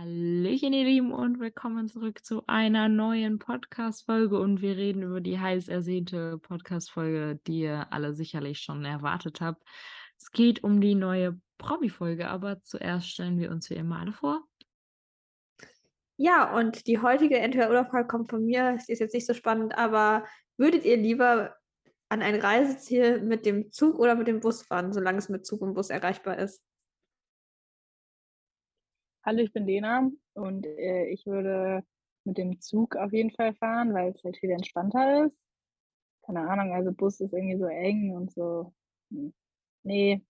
Hallöchen, ihr Lieben, und willkommen zurück zu einer neuen Podcast-Folge. Und wir reden über die heiß ersehnte Podcast-Folge, die ihr alle sicherlich schon erwartet habt. Es geht um die neue Promi-Folge, aber zuerst stellen wir uns wie immer alle vor. Ja, und die heutige Entweder-Oder-Frage kommt von mir. Sie ist jetzt nicht so spannend, aber würdet ihr lieber an ein Reiseziel mit dem Zug oder mit dem Bus fahren, solange es mit Zug und Bus erreichbar ist? Hallo, ich bin Lena und äh, ich würde mit dem Zug auf jeden Fall fahren, weil es halt viel entspannter ist. Keine Ahnung, also Bus ist irgendwie so eng und so. Hm. Nee,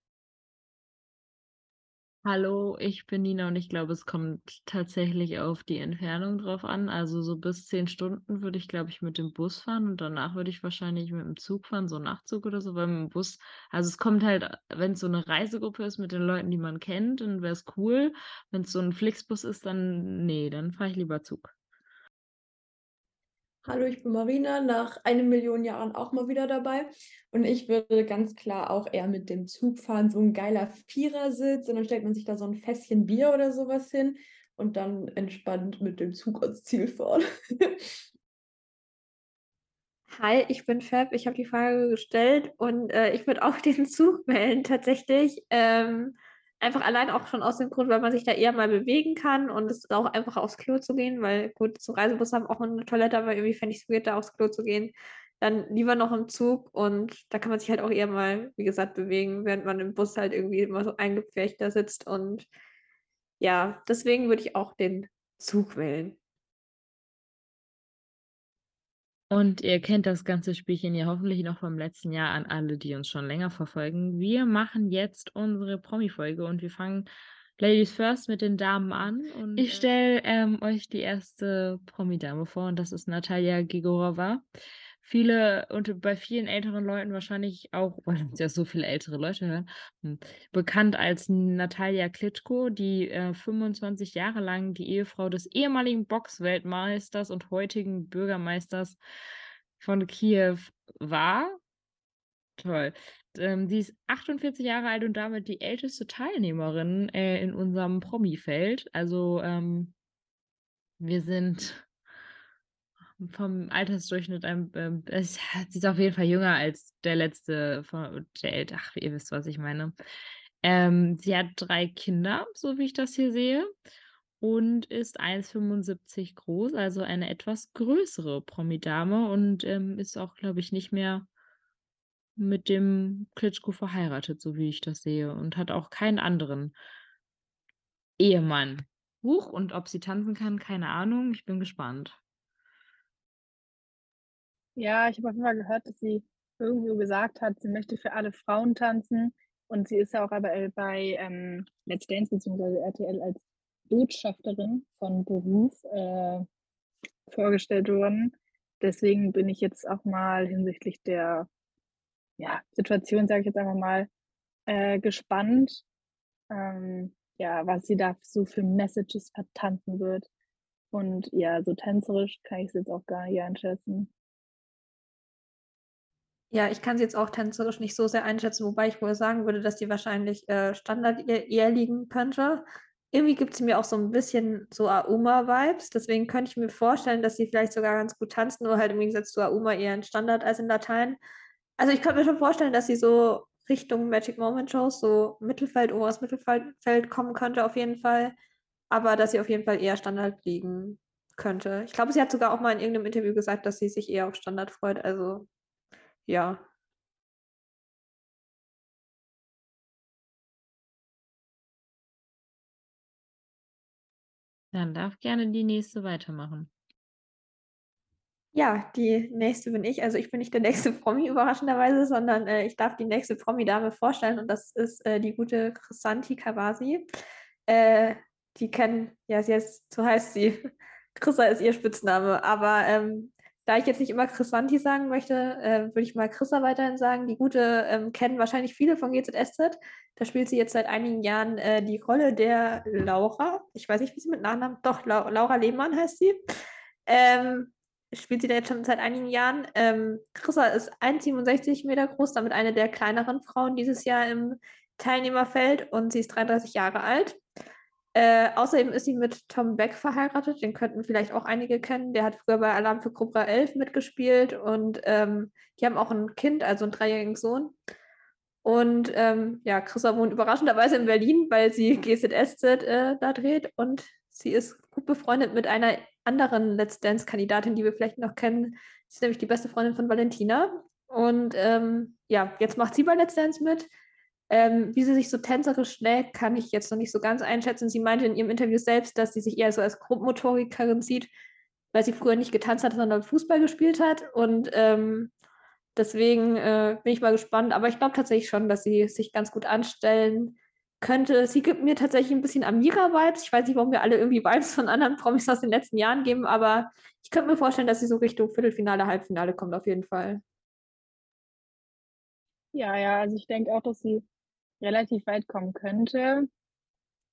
Hallo, ich bin Nina und ich glaube, es kommt tatsächlich auf die Entfernung drauf an. Also so bis zehn Stunden würde ich, glaube ich, mit dem Bus fahren und danach würde ich wahrscheinlich mit dem Zug fahren, so Nachtzug oder so, weil mit dem Bus, also es kommt halt, wenn es so eine Reisegruppe ist mit den Leuten, die man kennt, dann wäre es cool. Wenn es so ein Flixbus ist, dann nee, dann fahre ich lieber Zug. Hallo, ich bin Marina, nach einer Million Jahren auch mal wieder dabei. Und ich würde ganz klar auch eher mit dem Zug fahren, so ein geiler Vierersitz. Und dann stellt man sich da so ein Fässchen Bier oder sowas hin und dann entspannt mit dem Zug ans Ziel fahren. Hi, ich bin Fab. Ich habe die Frage gestellt und äh, ich würde auch den Zug wählen, tatsächlich. Ähm, Einfach allein auch schon aus dem Grund, weil man sich da eher mal bewegen kann und es ist auch einfach aufs Klo zu gehen, weil gut, zum Reisebus haben auch eine Toilette, aber irgendwie fände ich es weird, da aufs Klo zu gehen. Dann lieber noch im Zug und da kann man sich halt auch eher mal, wie gesagt, bewegen, während man im Bus halt irgendwie immer so eingepfercht da sitzt und ja, deswegen würde ich auch den Zug wählen. Und ihr kennt das ganze Spielchen ja hoffentlich noch vom letzten Jahr an alle, die uns schon länger verfolgen. Wir machen jetzt unsere Promi-Folge und wir fangen Ladies First mit den Damen an. Und ich äh stelle ähm, euch die erste Promi-Dame vor und das ist Natalia Gigorova viele und bei vielen älteren Leuten wahrscheinlich auch, weil uns ja so viele ältere Leute hören, hm, bekannt als Natalia Klitschko, die äh, 25 Jahre lang die Ehefrau des ehemaligen Boxweltmeisters und heutigen Bürgermeisters von Kiew war. Toll. Ähm, die ist 48 Jahre alt und damit die älteste Teilnehmerin äh, in unserem Promi-Feld. Also ähm, wir sind vom Altersdurchschnitt ein, ähm, sie ist auf jeden Fall jünger als der letzte von der Ach, ihr wisst, was ich meine. Ähm, sie hat drei Kinder, so wie ich das hier sehe, und ist 1,75 groß, also eine etwas größere Promi-Dame und ähm, ist auch, glaube ich, nicht mehr mit dem Klitschko verheiratet, so wie ich das sehe, und hat auch keinen anderen Ehemann. Huch, und ob sie tanzen kann, keine Ahnung. Ich bin gespannt. Ja, ich habe auf jeden Fall gehört, dass sie irgendwo gesagt hat, sie möchte für alle Frauen tanzen und sie ist ja auch aber bei ähm, Let's Dance bzw. RTL als Botschafterin von Beruf äh, vorgestellt worden. Deswegen bin ich jetzt auch mal hinsichtlich der ja, Situation, sage ich jetzt einfach mal, äh, gespannt, ähm, ja, was sie da so für Messages vertanzen wird. Und ja, so tänzerisch kann ich es jetzt auch gar nicht einschätzen. Ja, ich kann sie jetzt auch tänzerisch nicht so sehr einschätzen, wobei ich wohl sagen würde, dass sie wahrscheinlich äh, Standard eher, liegen könnte. Irgendwie gibt sie mir auch so ein bisschen so Auma-Vibes. Deswegen könnte ich mir vorstellen, dass sie vielleicht sogar ganz gut tanzt, nur halt im Gegensatz zu Auma eher in Standard als in Latein. Also ich könnte mir schon vorstellen, dass sie so Richtung Magic Moment Shows, so Mittelfeld, oberes Mittelfeld kommen könnte auf jeden Fall. Aber dass sie auf jeden Fall eher Standard liegen könnte. Ich glaube, sie hat sogar auch mal in irgendeinem Interview gesagt, dass sie sich eher auf Standard freut. Also ja. Dann darf gerne die nächste weitermachen. Ja, die nächste bin ich. Also ich bin nicht der nächste Promi überraschenderweise, sondern äh, ich darf die nächste Promi-Dame vorstellen und das ist äh, die gute Chrisanti Kawasi. Äh, die kennen, ja, sie ist, so heißt sie. Chrissa ist ihr Spitzname, aber ähm, da ich jetzt nicht immer Chrisanti sagen möchte, äh, würde ich mal Chrissa weiterhin sagen. Die Gute ähm, kennen wahrscheinlich viele von GZSZ. Da spielt sie jetzt seit einigen Jahren äh, die Rolle der Laura. Ich weiß nicht, wie sie mit Nachnamen. Doch, La Laura Lehmann heißt sie. Ähm, spielt sie da jetzt schon seit einigen Jahren. Ähm, Chrissa ist 1,67 Meter groß, damit eine der kleineren Frauen dieses Jahr im Teilnehmerfeld und sie ist 33 Jahre alt. Äh, außerdem ist sie mit Tom Beck verheiratet, den könnten vielleicht auch einige kennen. Der hat früher bei Alarm für Cobra 11 mitgespielt und ähm, die haben auch ein Kind, also einen dreijährigen Sohn. Und ähm, ja, Chrissa wohnt überraschenderweise in Berlin, weil sie GZSZ äh, da dreht und sie ist gut befreundet mit einer anderen Let's Dance-Kandidatin, die wir vielleicht noch kennen. Sie ist nämlich die beste Freundin von Valentina. Und ähm, ja, jetzt macht sie bei Let's Dance mit. Ähm, wie sie sich so tänzerisch schlägt, kann ich jetzt noch nicht so ganz einschätzen. Sie meinte in ihrem Interview selbst, dass sie sich eher so als Gruppenmotorikerin sieht, weil sie früher nicht getanzt hat, sondern Fußball gespielt hat. Und ähm, deswegen äh, bin ich mal gespannt. Aber ich glaube tatsächlich schon, dass sie sich ganz gut anstellen könnte. Sie gibt mir tatsächlich ein bisschen Amira-Vibes. Ich weiß nicht, warum wir alle irgendwie Vibes von anderen Promis aus den letzten Jahren geben, aber ich könnte mir vorstellen, dass sie so Richtung Viertelfinale, Halbfinale kommt, auf jeden Fall. Ja, ja, also ich denke auch, dass sie relativ weit kommen könnte,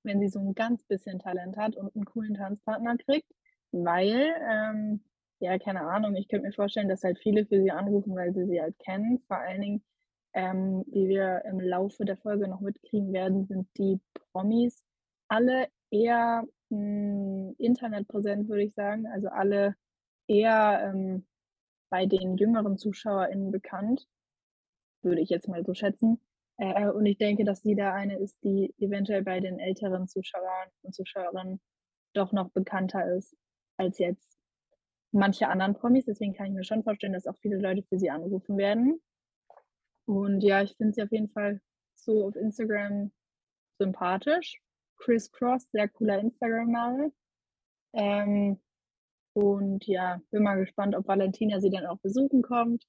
wenn sie so ein ganz bisschen Talent hat und einen coolen Tanzpartner kriegt, weil, ähm, ja, keine Ahnung, ich könnte mir vorstellen, dass halt viele für sie anrufen, weil sie sie halt kennen. Vor allen Dingen, ähm, wie wir im Laufe der Folge noch mitkriegen werden, sind die Promis alle eher hm, internetpräsent, würde ich sagen. Also alle eher ähm, bei den jüngeren ZuschauerInnen bekannt, würde ich jetzt mal so schätzen. Äh, und ich denke, dass sie da eine ist, die eventuell bei den älteren Zuschauern und Zuschauerinnen doch noch bekannter ist als jetzt manche anderen Promis. Deswegen kann ich mir schon vorstellen, dass auch viele Leute für sie anrufen werden. Und ja, ich finde sie auf jeden Fall so auf Instagram sympathisch. Chris Cross, sehr cooler Instagram-Name. Ähm, und ja, bin mal gespannt, ob Valentina sie dann auch besuchen kommt.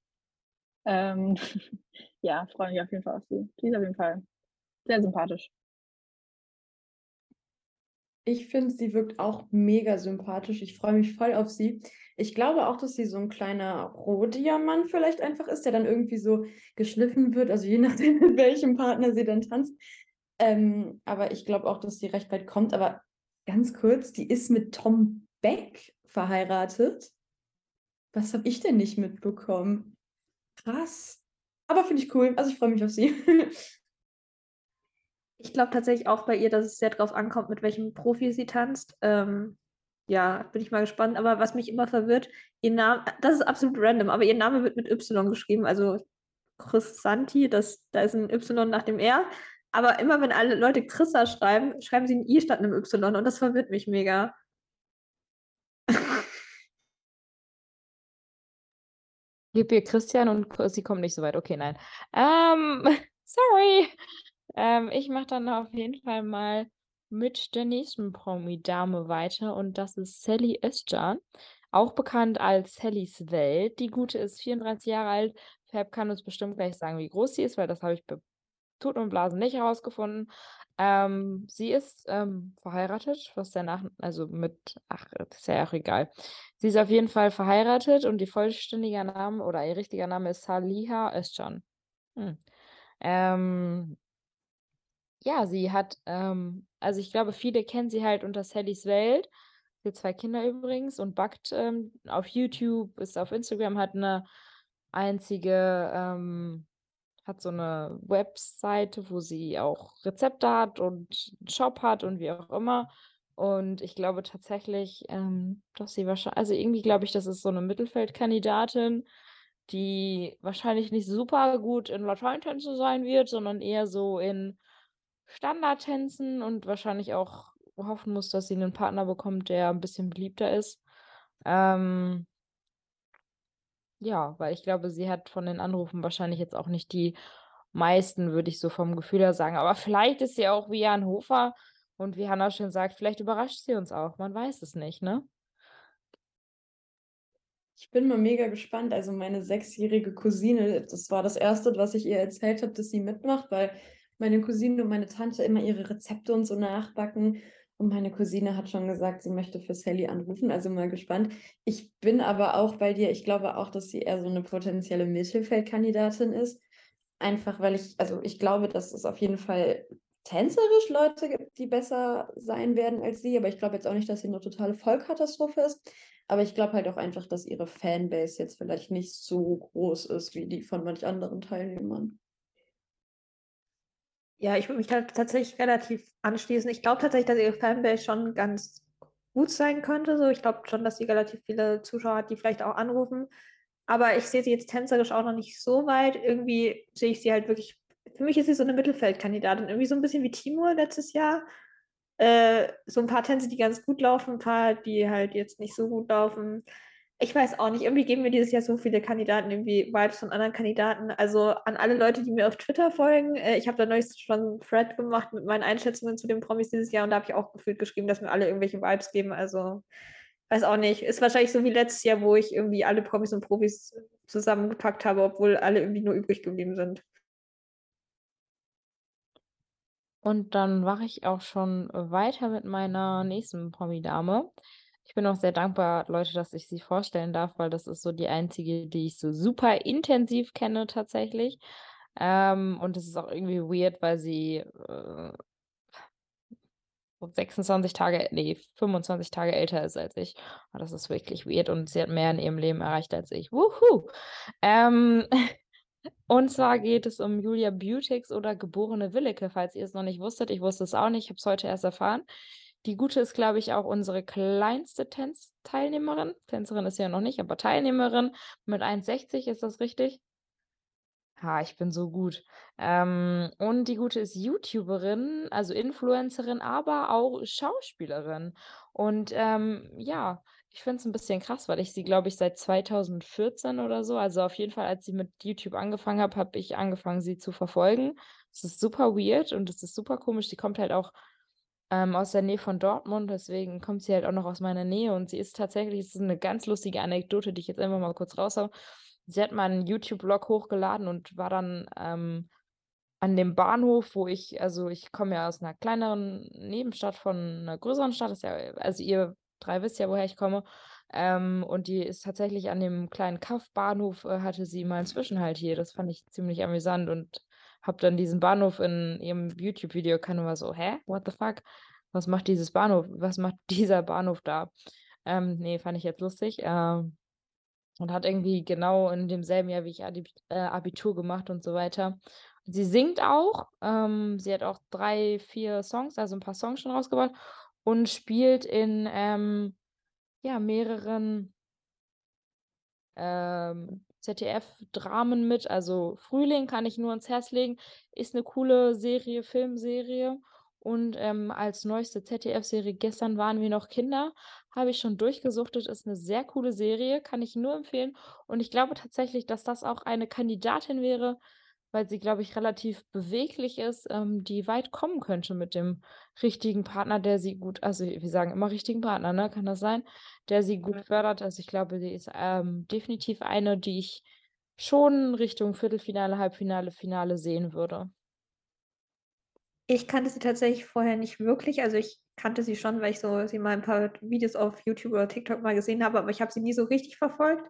Ähm, ja, freue mich auf jeden Fall auf sie. Sie ist auf jeden Fall sehr sympathisch. Ich finde, sie wirkt auch mega sympathisch. Ich freue mich voll auf sie. Ich glaube auch, dass sie so ein kleiner Rohdiamant vielleicht einfach ist, der dann irgendwie so geschliffen wird, also je nachdem, mit welchem Partner sie dann tanzt. Ähm, aber ich glaube auch, dass sie recht weit kommt. Aber ganz kurz, die ist mit Tom Beck verheiratet. Was habe ich denn nicht mitbekommen? Krass. Aber finde ich cool. Also ich freue mich auf sie. Ich glaube tatsächlich auch bei ihr, dass es sehr drauf ankommt, mit welchem Profi sie tanzt. Ähm, ja, bin ich mal gespannt. Aber was mich immer verwirrt, ihr Name, das ist absolut random, aber ihr Name wird mit Y geschrieben. Also Chris Santi, das, da ist ein Y nach dem R. Aber immer wenn alle Leute Chrissa schreiben, schreiben sie ein I statt einem Y und das verwirrt mich mega. Gib ihr Christian und sie kommt nicht so weit. Okay, nein. Ähm, sorry. Ähm, ich mache dann auf jeden Fall mal mit der nächsten Promi-Dame weiter und das ist Sally Özcan, auch bekannt als Sallys Welt. Die Gute ist 34 Jahre alt. Fab kann uns bestimmt gleich sagen, wie groß sie ist, weil das habe ich bei Tut und Blasen nicht herausgefunden. Ähm, sie ist ähm, verheiratet, was danach, also mit, ach, das ist ja auch egal. Sie ist auf jeden Fall verheiratet und die vollständige Name oder ihr richtiger Name ist Saliha Özcan. Hm. Ähm, ja, sie hat, ähm, also ich glaube, viele kennen sie halt unter Sallys Welt. Sie hat zwei Kinder übrigens und backt ähm, auf YouTube, ist auf Instagram, hat eine einzige, ähm, hat so eine Webseite, wo sie auch Rezepte hat und einen Shop hat und wie auch immer. Und ich glaube tatsächlich, ähm, dass sie wahrscheinlich, also irgendwie glaube ich, das ist so eine Mittelfeldkandidatin, die wahrscheinlich nicht super gut in Lateintänze sein wird, sondern eher so in Standardtänzen und wahrscheinlich auch hoffen muss, dass sie einen Partner bekommt, der ein bisschen beliebter ist. Ähm, ja, weil ich glaube, sie hat von den Anrufen wahrscheinlich jetzt auch nicht die meisten, würde ich so vom Gefühl her sagen. Aber vielleicht ist sie auch wie Jan Hofer und wie Hannah schon sagt, vielleicht überrascht sie uns auch. Man weiß es nicht, ne? Ich bin mal mega gespannt. Also meine sechsjährige Cousine, das war das Erste, was ich ihr erzählt habe, dass sie mitmacht, weil meine Cousine und meine Tante immer ihre Rezepte und so nachbacken. Und meine Cousine hat schon gesagt, sie möchte für Sally anrufen, also mal gespannt. Ich bin aber auch bei dir, ich glaube auch, dass sie eher so eine potenzielle Mittelfeldkandidatin ist. Einfach weil ich, also ich glaube, dass es auf jeden Fall tänzerisch Leute gibt, die besser sein werden als sie. Aber ich glaube jetzt auch nicht, dass sie eine totale Vollkatastrophe ist. Aber ich glaube halt auch einfach, dass ihre Fanbase jetzt vielleicht nicht so groß ist wie die von manch anderen Teilnehmern. Ja, ich würde mich tatsächlich relativ anschließen. Ich glaube tatsächlich, dass ihre Fanbase schon ganz gut sein könnte. So, ich glaube schon, dass sie relativ viele Zuschauer hat, die vielleicht auch anrufen. Aber ich sehe sie jetzt tänzerisch auch noch nicht so weit. Irgendwie sehe ich sie halt wirklich. Für mich ist sie so eine Mittelfeldkandidatin. Irgendwie so ein bisschen wie Timur letztes Jahr. Äh, so ein paar Tänze, die ganz gut laufen, ein paar, die halt jetzt nicht so gut laufen ich weiß auch nicht, irgendwie geben mir dieses Jahr so viele Kandidaten irgendwie Vibes von anderen Kandidaten. Also an alle Leute, die mir auf Twitter folgen, äh, ich habe da neulich schon einen Thread gemacht mit meinen Einschätzungen zu den Promis dieses Jahr und da habe ich auch gefühlt geschrieben, dass mir alle irgendwelche Vibes geben. Also weiß auch nicht. Ist wahrscheinlich so wie letztes Jahr, wo ich irgendwie alle Promis und Profis zusammengepackt habe, obwohl alle irgendwie nur übrig geblieben sind. Und dann mache ich auch schon weiter mit meiner nächsten Promi-Dame. Ich bin auch sehr dankbar, Leute, dass ich sie vorstellen darf, weil das ist so die einzige, die ich so super intensiv kenne tatsächlich. Ähm, und es ist auch irgendwie weird, weil sie äh, 26 Tage, nee, 25 Tage älter ist als ich. Oh, das ist wirklich weird und sie hat mehr in ihrem Leben erreicht als ich. Wuhu! Ähm, und zwar geht es um Julia Beautix oder geborene Willeke, falls ihr es noch nicht wusstet. Ich wusste es auch nicht, ich habe es heute erst erfahren. Die Gute ist, glaube ich, auch unsere kleinste Tänzteilnehmerin. Tänzerin ist ja noch nicht, aber Teilnehmerin mit 1,60, ist das richtig? Ha, ich bin so gut. Ähm, und die Gute ist YouTuberin, also Influencerin, aber auch Schauspielerin. Und ähm, ja, ich finde es ein bisschen krass, weil ich sie, glaube ich, seit 2014 oder so, also auf jeden Fall, als sie mit YouTube angefangen habe, habe ich angefangen, sie zu verfolgen. Es ist super weird und es ist super komisch. Sie kommt halt auch ähm, aus der Nähe von Dortmund, deswegen kommt sie halt auch noch aus meiner Nähe und sie ist tatsächlich, es ist eine ganz lustige Anekdote, die ich jetzt einfach mal kurz raushaue. Sie hat mal einen YouTube-Blog hochgeladen und war dann ähm, an dem Bahnhof, wo ich, also ich komme ja aus einer kleineren Nebenstadt von einer größeren Stadt, ist ja, also ihr drei wisst ja, woher ich komme. Ähm, und die ist tatsächlich an dem kleinen Kaff-Bahnhof, äh, hatte sie mal einen Zwischenhalt hier. Das fand ich ziemlich amüsant und habe dann diesen Bahnhof in ihrem YouTube-Video kann war so, hä? What the fuck? Was macht dieses Bahnhof? Was macht dieser Bahnhof da? Ähm, nee, fand ich jetzt lustig. Ähm, und hat irgendwie genau in demselben Jahr wie ich äh, Abitur gemacht und so weiter. Sie singt auch. Ähm, sie hat auch drei, vier Songs, also ein paar Songs schon rausgebracht und spielt in ähm, ja, mehreren ähm, ZDF-Dramen mit. Also Frühling kann ich nur ans Herz legen. Ist eine coole Serie, Filmserie. Und ähm, als neueste ZDF-Serie Gestern waren wir noch Kinder, habe ich schon durchgesuchtet. Ist eine sehr coole Serie, kann ich nur empfehlen. Und ich glaube tatsächlich, dass das auch eine Kandidatin wäre, weil sie, glaube ich, relativ beweglich ist, ähm, die weit kommen könnte mit dem richtigen Partner, der sie gut, also wir sagen immer richtigen Partner, ne? Kann das sein? Der sie gut fördert. Also ich glaube, sie ist ähm, definitiv eine, die ich schon Richtung Viertelfinale, Halbfinale, Finale sehen würde. Ich kannte sie tatsächlich vorher nicht wirklich. Also ich kannte sie schon, weil ich so sie mal ein paar Videos auf YouTube oder TikTok mal gesehen habe, aber ich habe sie nie so richtig verfolgt.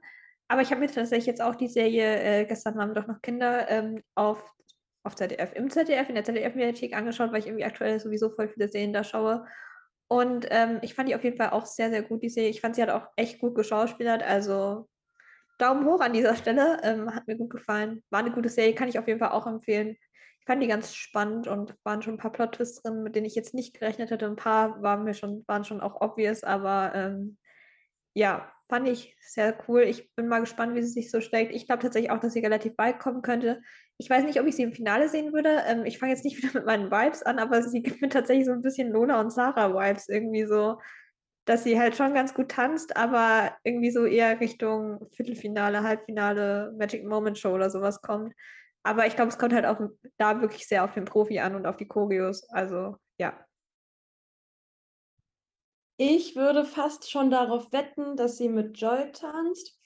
Aber ich habe mir tatsächlich jetzt auch die Serie äh, Gestern waren doch noch Kinder ähm, auf, auf ZDF, im ZDF, in der ZDF-Mediathek angeschaut, weil ich irgendwie aktuell sowieso voll viele Serien da schaue. Und ähm, ich fand die auf jeden Fall auch sehr, sehr gut, die Serie. Ich fand, sie hat auch echt gut geschauspielert. Also Daumen hoch an dieser Stelle. Ähm, hat mir gut gefallen. War eine gute Serie, kann ich auf jeden Fall auch empfehlen. Ich fand die ganz spannend und waren schon ein paar Plot-Twists drin, mit denen ich jetzt nicht gerechnet hätte. Ein paar waren mir schon, waren schon auch obvious, aber ähm, ja, fand ich sehr cool. Ich bin mal gespannt, wie sie sich so schlägt. Ich glaube tatsächlich auch, dass sie relativ weit kommen könnte. Ich weiß nicht, ob ich sie im Finale sehen würde. Ähm, ich fange jetzt nicht wieder mit meinen Vibes an, aber sie gibt mir tatsächlich so ein bisschen Lola und Sarah Vibes irgendwie so, dass sie halt schon ganz gut tanzt, aber irgendwie so eher Richtung Viertelfinale, Halbfinale, Magic Moment Show oder sowas kommt. Aber ich glaube, es kommt halt auch da wirklich sehr auf den Profi an und auf die Choreos. Also ja, ich würde fast schon darauf wetten, dass sie mit Joy tanzt.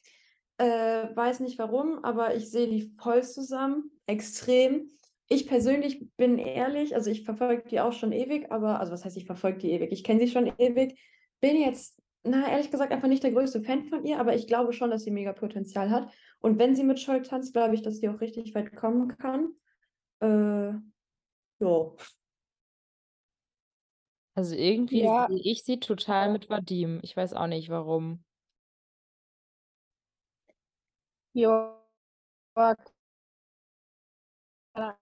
Äh, weiß nicht warum, aber ich sehe die voll zusammen. Extrem. Ich persönlich bin ehrlich, also ich verfolge die auch schon ewig, aber, also was heißt, ich verfolge die ewig? Ich kenne sie schon ewig. Bin jetzt, na, ehrlich gesagt, einfach nicht der größte Fan von ihr, aber ich glaube schon, dass sie mega Potenzial hat. Und wenn sie mit Joy tanzt, glaube ich, dass sie auch richtig weit kommen kann. Äh, ja. Also irgendwie Ja. sehe ich sie total mit Vadim. Ich weiß auch nicht warum. Ja, keine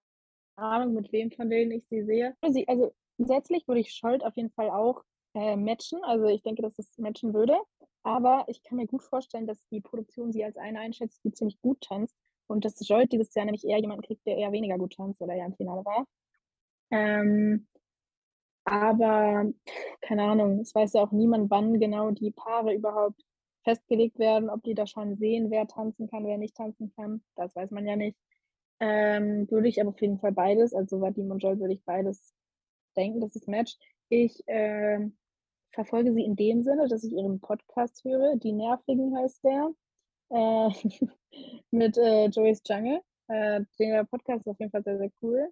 Ahnung, mit wem von denen ich sie sehe. Sie, also grundsätzlich würde ich Scholt auf jeden Fall auch äh, matchen. Also ich denke, dass es matchen würde. Aber ich kann mir gut vorstellen, dass die Produktion sie als eine einschätzt, die ziemlich gut tanzt. Und dass Jolt dieses Jahr nämlich eher jemanden kriegt, der eher weniger gut tanzt, oder ja im Finale war. Ähm, aber keine Ahnung, es weiß ja auch niemand, wann genau die Paare überhaupt festgelegt werden, ob die da schon sehen, wer tanzen kann, wer nicht tanzen kann. Das weiß man ja nicht. Ähm, würde ich aber auf jeden Fall beides, also Vadim und Joel würde ich beides denken, dass es matcht. Ich äh, verfolge sie in dem Sinne, dass ich ihren Podcast höre. Die Nervigen heißt der. Äh, mit äh, Joyce Jungle. Äh, der Podcast ist auf jeden Fall sehr, sehr cool.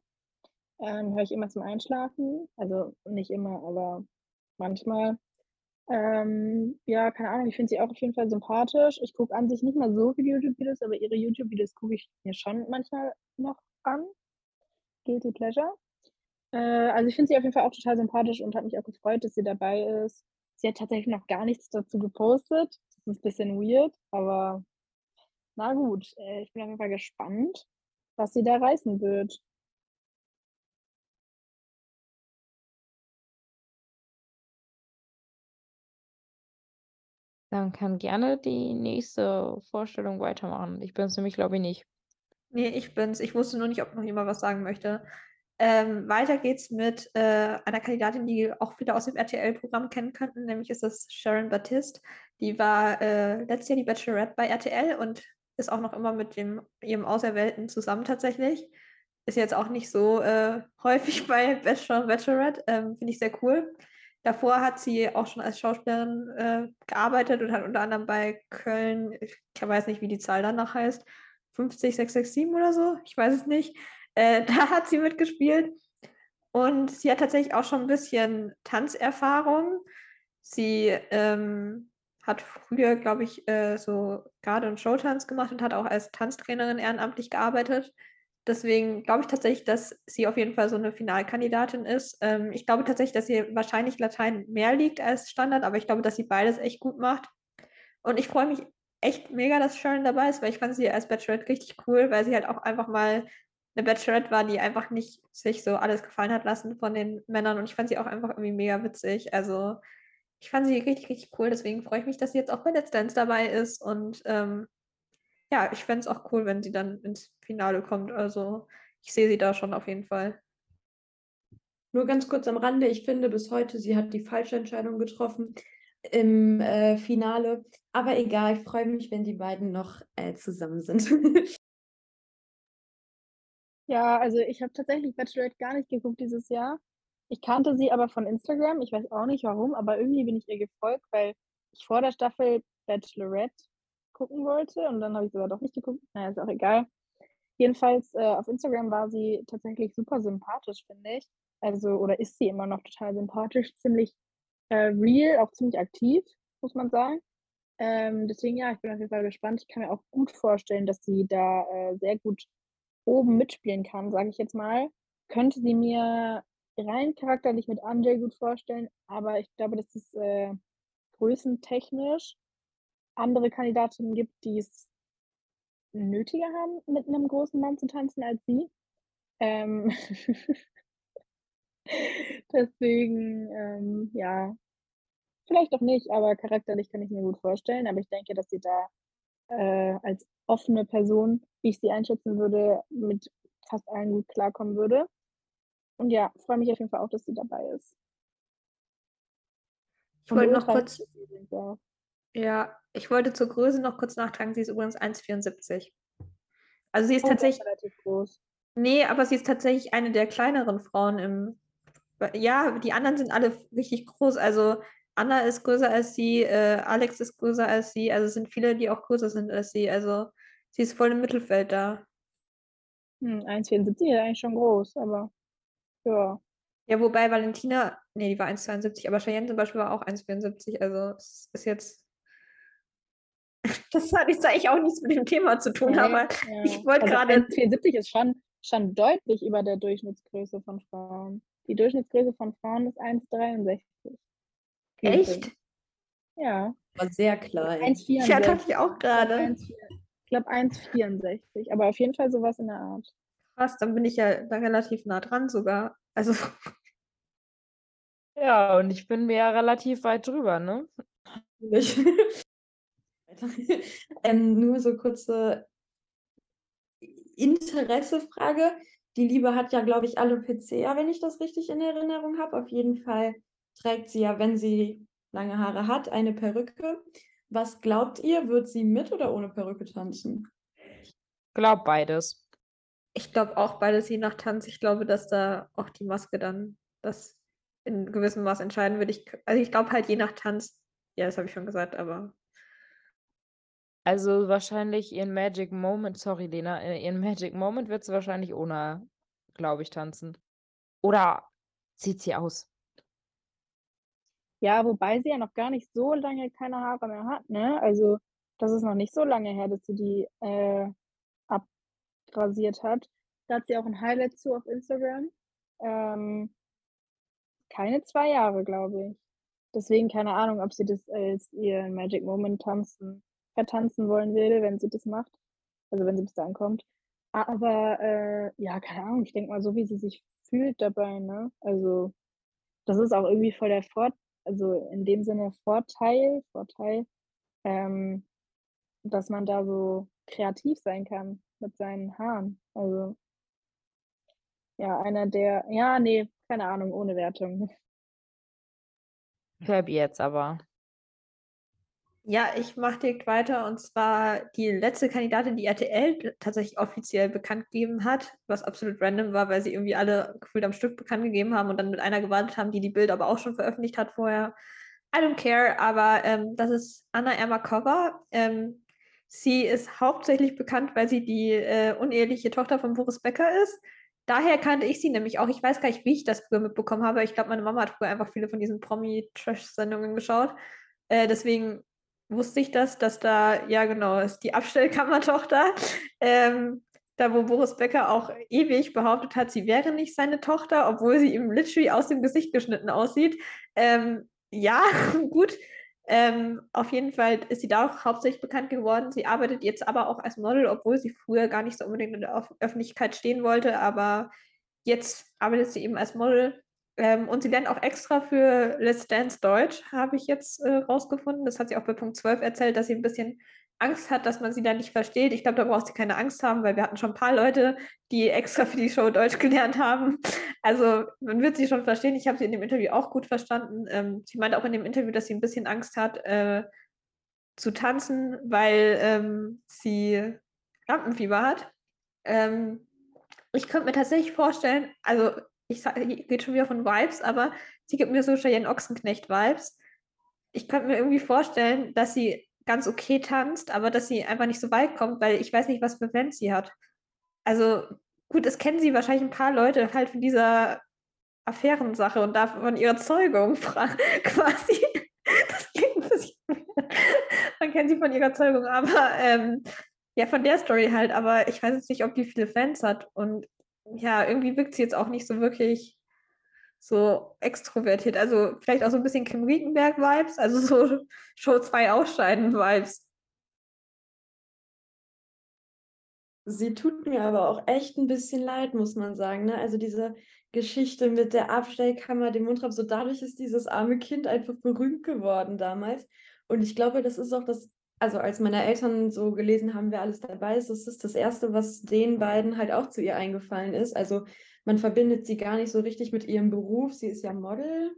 Ähm, höre ich immer zum Einschlafen. Also nicht immer, aber manchmal. Ähm, ja, keine Ahnung, ich finde sie auch auf jeden Fall sympathisch. Ich gucke an sich nicht mal so viele YouTube-Videos, aber ihre YouTube-Videos gucke ich mir schon manchmal noch an. Guilty Pleasure. Äh, also ich finde sie auf jeden Fall auch total sympathisch und habe mich auch gefreut, dass sie dabei ist. Sie hat tatsächlich noch gar nichts dazu gepostet. Das ist ein bisschen weird, aber na gut, äh, ich bin auf jeden Fall gespannt, was sie da reißen wird. Dann kann gerne die nächste Vorstellung weitermachen. Ich bin's nämlich, glaube ich, nicht. Nee, ich bin's. Ich wusste nur nicht, ob noch jemand was sagen möchte. Ähm, weiter geht's mit äh, einer Kandidatin, die auch wieder aus dem RTL-Programm kennen könnten, nämlich ist das Sharon Baptiste. Die war äh, letztes Jahr die Bachelorette bei RTL und ist auch noch immer mit dem, ihrem Auserwählten zusammen tatsächlich. Ist jetzt auch nicht so äh, häufig bei Bachelor und Bachelorette. Ähm, Finde ich sehr cool. Davor hat sie auch schon als Schauspielerin äh, gearbeitet und hat unter anderem bei Köln, ich weiß nicht, wie die Zahl danach heißt, 50667 oder so, ich weiß es nicht. Äh, da hat sie mitgespielt. Und sie hat tatsächlich auch schon ein bisschen Tanzerfahrung. Sie ähm, hat früher, glaube ich, äh, so Garde- und Showtanz gemacht und hat auch als Tanztrainerin ehrenamtlich gearbeitet. Deswegen glaube ich tatsächlich, dass sie auf jeden Fall so eine Finalkandidatin ist. Ähm, ich glaube tatsächlich, dass ihr wahrscheinlich Latein mehr liegt als Standard, aber ich glaube, dass sie beides echt gut macht. Und ich freue mich echt mega, dass Sharon dabei ist, weil ich fand sie als Bachelorette richtig cool, weil sie halt auch einfach mal eine Bachelorette war, die einfach nicht sich so alles gefallen hat lassen von den Männern. Und ich fand sie auch einfach irgendwie mega witzig. Also ich fand sie richtig, richtig cool. Deswegen freue ich mich, dass sie jetzt auch bei Let's Dance dabei ist. Und ähm, ja, ich fände es auch cool, wenn sie dann ins Finale kommt. Also ich sehe sie da schon auf jeden Fall. Nur ganz kurz am Rande, ich finde bis heute, sie hat die falsche Entscheidung getroffen im äh, Finale. Aber egal, ich freue mich, wenn die beiden noch äh, zusammen sind. Ja, also ich habe tatsächlich Bachelorette gar nicht geguckt dieses Jahr. Ich kannte sie aber von Instagram. Ich weiß auch nicht warum, aber irgendwie bin ich ihr gefolgt, weil ich vor der Staffel Bachelorette gucken wollte und dann habe ich es aber doch nicht geguckt. Naja, ist auch egal. Jedenfalls äh, auf Instagram war sie tatsächlich super sympathisch, finde ich. Also, oder ist sie immer noch total sympathisch, ziemlich äh, real, auch ziemlich aktiv, muss man sagen. Ähm, deswegen, ja, ich bin auf jeden Fall gespannt. Ich kann mir auch gut vorstellen, dass sie da äh, sehr gut oben mitspielen kann, sage ich jetzt mal. Könnte sie mir rein charakterlich mit Andre gut vorstellen, aber ich glaube, dass es äh, größentechnisch andere Kandidatinnen gibt, die es nötiger haben, mit einem großen Mann zu tanzen als sie. Ähm Deswegen, ähm, ja, vielleicht auch nicht, aber charakterlich kann ich mir gut vorstellen. Aber ich denke, dass sie da äh, als offene Person, wie ich sie einschätzen würde, mit fast allen gut klarkommen würde. Und ja, freue mich auf jeden Fall auch, dass sie dabei ist. Ich wollte noch kurz. Ja, ich wollte zur Größe noch kurz nachtragen. Sie ist übrigens 1,74. Also sie ist oh, tatsächlich. relativ groß. Nee, aber sie ist tatsächlich eine der kleineren Frauen im. Ja, die anderen sind alle richtig groß. Also Anna ist größer als sie, äh, Alex ist größer als sie. Also es sind viele, die auch größer sind als sie. Also sie ist voll im Mittelfeld da. Hm, 1,74 ist eigentlich schon groß, aber ja. Ja, wobei Valentina, nee, die war 1,72, aber Cheyenne zum Beispiel war auch 1,74. Also es ist jetzt das hat jetzt eigentlich auch nichts mit dem Thema zu tun, nee, aber ja. ich wollte also gerade. 74 ist schon, schon deutlich über der Durchschnittsgröße von Frauen. Die Durchschnittsgröße von Frauen ist 1,63. Echt? Ja. War sehr klein. 1,64. Ja, dachte ich auch gerade. Ich glaube 1,64, aber auf jeden Fall sowas in der Art. Krass, dann bin ich ja da relativ nah dran sogar. Also Ja, und ich bin mir ja relativ weit drüber, ne? Ähm, nur so kurze Interessefrage. Die Liebe hat ja, glaube ich, Alopecia, wenn ich das richtig in Erinnerung habe. Auf jeden Fall trägt sie ja, wenn sie lange Haare hat, eine Perücke. Was glaubt ihr, wird sie mit oder ohne Perücke tanzen? Glaub beides. ich glaube auch beides je nach Tanz. Ich glaube, dass da auch die Maske dann das in gewissem Maß entscheiden würde. Ich, also ich glaube halt je nach Tanz. Ja, das habe ich schon gesagt, aber Also wahrscheinlich ihren Magic Moment, sorry, Lena, äh, ihren Magic Moment wird sie wahrscheinlich ohne, glaube ich, tanzen. Oder zieht sie aus. Ja, wobei sie ja noch gar nicht so lange keine Haare mehr hat, ne? Also, das ist noch nicht so lange her, dass sie die, äh, abrasiert hat. Da hat sie auch ein Highlight zu auf Instagram. Ähm, keine 2 Jahre, glaube ich. Deswegen keine Ahnung, ob sie das als ihren Magic Moment tanzen vertanzen wollen würde, wenn sie das macht. Also, wenn sie bis dahin kommt. Aber, äh, ja, keine Ahnung, ich denke mal, so wie sie sich fühlt dabei, ne? Also, das ist auch irgendwie voll der Fort also, in dem Sinne Vorteil Vorteil, ähm, dass man da so kreativ sein kann mit seinen Haaren. Also ja, einer der ja, ne, keine Ahnung, ohne Wertung. Fabi jetzt aber. Ja, ich mache direkt weiter und zwar die letzte Kandidatin, die RTL tatsächlich offiziell bekannt gegeben hat, was absolut random war, weil sie irgendwie alle gefühlt am Stück bekannt gegeben haben und dann mit einer gewartet haben, die die Bild aber auch schon veröffentlicht hat vorher. I don't care, aber ähm, das ist Anna Ermakova. Ähm, sie ist hauptsächlich bekannt, weil sie die äh, uneheliche Tochter von Boris Becker ist. Daher kannte ich sie nämlich auch. Ich weiß gar nicht, wie ich das früher mitbekommen habe. Ich glaube, meine Mama hat früher einfach viele von diesen Promi-Trash-Sendungen geschaut. Äh, deswegen wusste ich das, dass da, ja genau, ist die Abstellkammertochter. Ähm, da, wo Boris Becker auch ewig behauptet hat, sie wäre nicht seine Tochter, obwohl sie ihm literally aus dem Gesicht geschnitten aussieht. Ähm, ja, gut. Ähm, auf jeden Fall ist sie da auch hauptsächlich bekannt geworden. Sie arbeitet jetzt aber auch als Model, obwohl sie früher gar nicht so unbedingt in der Öf Öffentlichkeit stehen wollte. Aber jetzt arbeitet sie eben als Model. Ähm, und sie lernt auch extra für Let's Dance Deutsch, habe ich jetzt äh, rausgefunden. Das hat sie auch bei Punkt 12 erzählt, dass sie ein bisschen Angst hat, dass man sie da nicht versteht. Ich glaube, da braucht sie keine Angst haben, weil wir hatten schon ein paar Leute, die extra für die Show Deutsch gelernt haben. Also man wird sie schon verstehen. Ich habe sie in dem Interview auch gut verstanden. Ähm, sie meinte auch in dem Interview, dass sie ein bisschen Angst hat äh, zu tanzen, weil ähm, sie Lampenfieber hat. Ähm, ich könnte mir tatsächlich vorstellen, also ich rede schon wieder von Vibes, aber sie gibt mir so Cheyenne Ochsenknecht-Vibes. Ich könnte mir irgendwie vorstellen, dass sie ganz okay tanzt, aber dass sie einfach nicht so weit kommt, weil ich weiß nicht, was für Fans sie hat. Also gut, es kennen sie wahrscheinlich ein paar Leute halt von dieser Affärensache und davon ihrer Zeugung quasi. Das klingt ein bisschen. Man kennt sie von ihrer Zeugung, aber ähm, ja, von der Story halt. Aber ich weiß jetzt nicht, ob die viele Fans hat. Und ja, irgendwie wirkt sie jetzt auch nicht so wirklich so extrovertiert. Also vielleicht auch so ein bisschen Kim Riekenberg-Vibes, also so Show 2 Ausscheiden-Vibes. Sie tut mir aber auch echt ein bisschen leid, muss man sagen. Ne? Also diese Geschichte mit der Abstellkammer, dem Mundraub, so dadurch ist dieses arme Kind einfach berühmt geworden damals. Und ich glaube, das ist auch das, also als meine Eltern so gelesen haben, wer alles dabei ist, das ist das Erste, was den beiden halt auch zu ihr eingefallen ist. Also man verbindet sie gar nicht so richtig mit ihrem Beruf. Sie ist ja Model,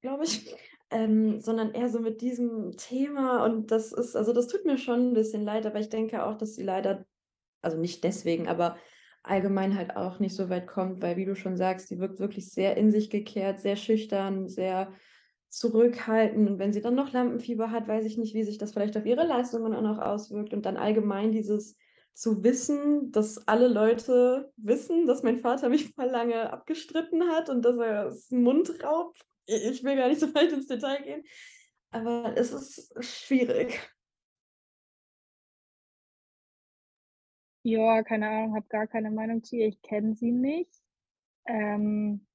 glaube ich. Ähm, sondern eher so mit diesem Thema. Und das ist, also das tut mir schon ein bisschen leid, aber ich denke auch, dass sie leider, also nicht deswegen, aber allgemein halt auch nicht so weit kommt, weil, wie du schon sagst, sie wirkt wirklich sehr in sich gekehrt, sehr schüchtern, sehr zurückhaltend. Und wenn sie dann noch Lampenfieber hat, weiß ich nicht, wie sich das vielleicht auf ihre Leistungen auch noch auswirkt. Und dann allgemein dieses zu wissen, dass alle Leute wissen, dass mein Vater mich mal lange abgestritten hat und dass er das Mund raubt. Ich will gar nicht so weit ins Detail gehen, aber es ist schwierig. Ja, keine Ahnung, habe gar keine Meinung zu ihr. Ich kenne sie nicht. Ähm,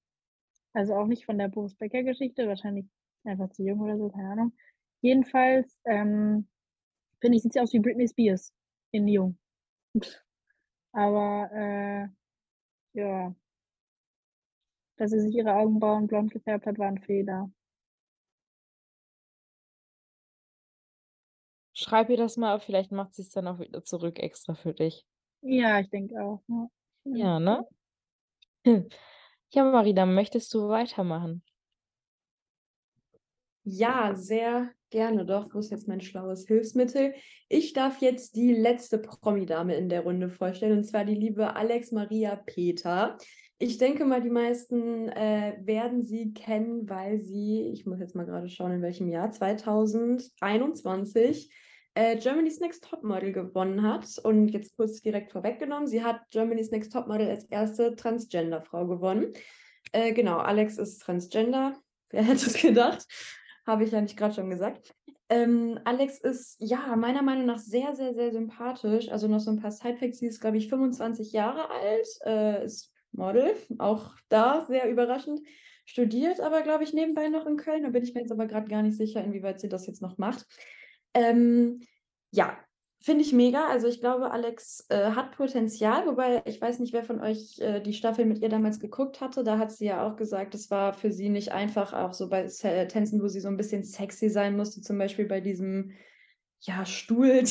also auch nicht von der Boris Becker-Geschichte, wahrscheinlich einfach zu jung oder so, keine Ahnung. Jedenfalls ähm, finde ich, sieht sie aus wie Britney Spears in jung. Aber äh, ja, dass sie sich ihre Augenbrauen blond gefärbt hat, war ein Fehler. Schreib ihr das mal, vielleicht macht sie es dann auch wieder zurück extra für dich. Ja, ich denke auch. Ja, Ja, ne? Ja, Marina, möchtest du weitermachen? Ja, sehr gerne doch. Wo ist jetzt mein schlaues Hilfsmittel? Ich darf jetzt die letzte Promi-Dame in der Runde vorstellen, und zwar die liebe Alex Maria Peter. Ich denke mal, die meisten äh, werden sie kennen, weil sie, ich muss jetzt mal gerade schauen, in welchem Jahr, 2021 äh, Germany's Next Topmodel gewonnen hat. Und jetzt kurz direkt vorweggenommen, sie hat Germany's Next Topmodel als erste Transgender-Frau gewonnen. Äh, genau, Alex ist Transgender. Wer hätte es gedacht? Habe ich ja nicht gerade schon gesagt. Ähm, Alex ist ja meiner Meinung nach sehr, sehr, sehr sympathisch. Also noch so ein paar Sidefacts. Sie ist, glaube ich, 25 Jahre alt, äh, ist Model, auch da sehr überraschend. Studiert aber, glaube ich, nebenbei noch in Köln. Da bin ich mir jetzt aber gerade gar nicht sicher, inwieweit sie das jetzt noch macht. Ähm, ja, Finde ich mega. Also ich glaube, Alex äh, hat Potenzial, wobei ich weiß nicht, wer von euch äh, die Staffel mit ihr damals geguckt hatte. Da hat sie ja auch gesagt, es war für sie nicht einfach, auch so bei äh, Tänzen, wo sie so ein bisschen sexy sein musste, zum Beispiel bei diesem ja, Stuhl.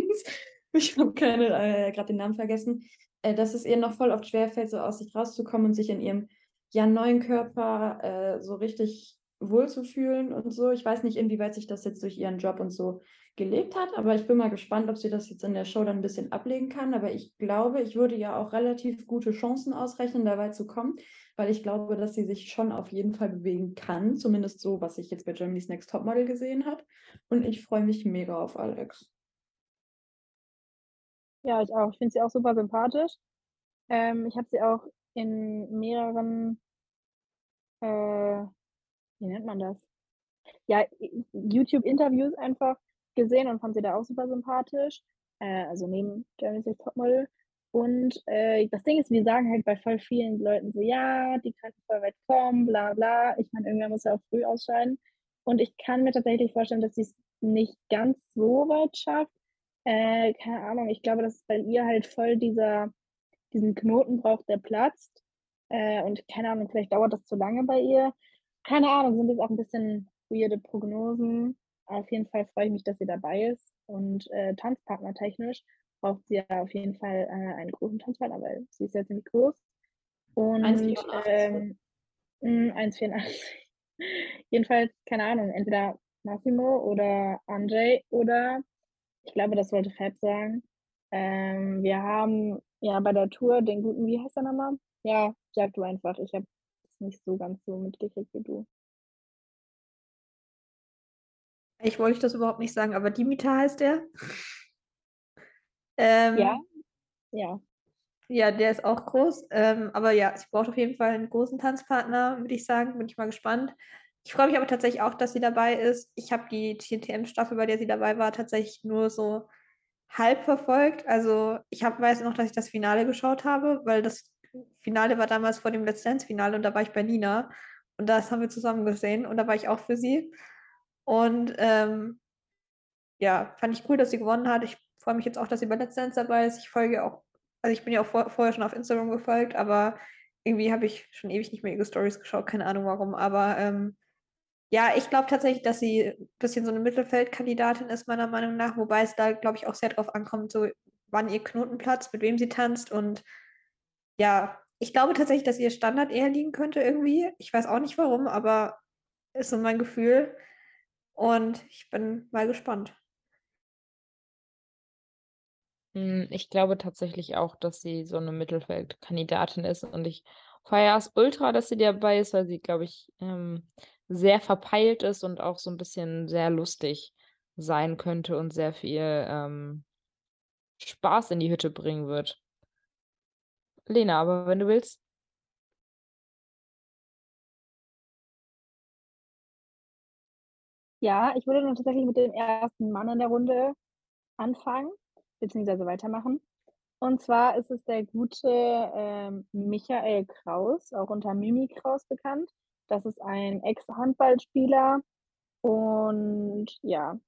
ich habe keine, äh, gerade den Namen vergessen, äh, dass es ihr noch voll oft schwerfällt, so aus sich rauszukommen und sich in ihrem ja, neuen Körper äh, so richtig wohlzufühlen und so. Ich weiß nicht, inwieweit sich das jetzt durch ihren Job und so gelegt hat. Aber ich bin mal gespannt, ob sie das jetzt in der Show dann ein bisschen ablegen kann. Aber ich glaube, ich würde ja auch relativ gute Chancen ausrechnen, dabei zu kommen, weil ich glaube, dass sie sich schon auf jeden Fall bewegen kann. Zumindest so, was ich jetzt bei Germany's Next Topmodel gesehen habe. Und ich freue mich mega auf Alex. Ja, ich auch. Ich finde sie auch super sympathisch. Ähm, ich habe sie auch in mehreren, äh, wie nennt man das? Ja, YouTube-Interviews einfach gesehen und fand sie da auch super sympathisch. Äh, also neben Next Topmodel. Und äh, das Ding ist, wir sagen halt bei voll vielen Leuten so, ja, die kann voll weit kommen, bla bla. Ich meine, irgendwann muss er auch früh ausscheiden. Und ich kann mir tatsächlich vorstellen, dass sie es nicht ganz so weit schafft. Äh, keine Ahnung, ich glaube, dass bei ihr halt voll dieser, diesen Knoten braucht, der platzt. Äh, und keine Ahnung, vielleicht dauert das zu lange bei ihr. Keine Ahnung, sind jetzt auch ein bisschen weirde Prognosen. Auf jeden Fall freue ich mich, dass sie dabei ist. Und äh, tanzpartnertechnisch braucht sie ja auf jeden Fall äh, einen großen Tanzpartner, weil sie ist ja ziemlich groß. Und 1,84. Ähm, 1,84. Jedenfalls, keine Ahnung, entweder Massimo oder Andrei oder ich glaube, das wollte Fab sagen. Ähm, wir haben ja bei der Tour den guten, wie heißt der nochmal? Ja, sag du einfach. Ich habe nicht so ganz so mitgekriegt wie du. Ich wollte das überhaupt nicht sagen, aber Dimitar heißt der. Ähm, ja, ja. Ja, der ist auch groß. Ähm, aber ja, sie braucht auf jeden Fall einen großen Tanzpartner, würde ich sagen. Bin ich mal gespannt. Ich freue mich aber tatsächlich auch, dass sie dabei ist. Ich habe die TNTM-Staffel, bei der sie dabei war, tatsächlich nur so halb verfolgt. Also ich hab, weiß noch, dass ich das Finale geschaut habe, weil das Finale war damals vor dem Let's Dance-Finale und da war ich bei Nina. Und das haben wir zusammen gesehen und da war ich auch für sie. Und ähm, ja, fand ich cool, dass sie gewonnen hat. Ich freue mich jetzt auch, dass sie bei Let's Dance dabei ist. Ich folge auch, also ich bin ja auch vor, vorher schon auf Instagram gefolgt, aber irgendwie habe ich schon ewig nicht mehr ihre Stories geschaut, keine Ahnung warum. Aber ähm, ja, ich glaube tatsächlich, dass sie ein bisschen so eine Mittelfeldkandidatin ist, meiner Meinung nach, wobei es da, glaube ich, auch sehr drauf ankommt, so wann ihr Knoten platzt, mit wem sie tanzt. Und ja, ich glaube tatsächlich, dass ihr Standard eher liegen könnte irgendwie. Ich weiß auch nicht warum, aber ist so mein Gefühl. Und ich bin mal gespannt. Hm, ich glaube tatsächlich auch, dass sie so eine Mittelfeldkandidatin ist und ich feiere es ultra, dass sie dabei ist, weil sie, glaube ich, ähm, sehr verpeilt ist und auch so ein bisschen sehr lustig sein könnte und sehr viel ähm, Spaß in die Hütte bringen wird. Lena, aber wenn du willst. Ja, ich würde dann tatsächlich mit dem ersten Mann in der Runde anfangen, beziehungsweise weitermachen. Und zwar ist es der gute ähm, Michael Kraus, auch unter Mimi Kraus bekannt. Das ist ein Ex-Handballspieler und ja,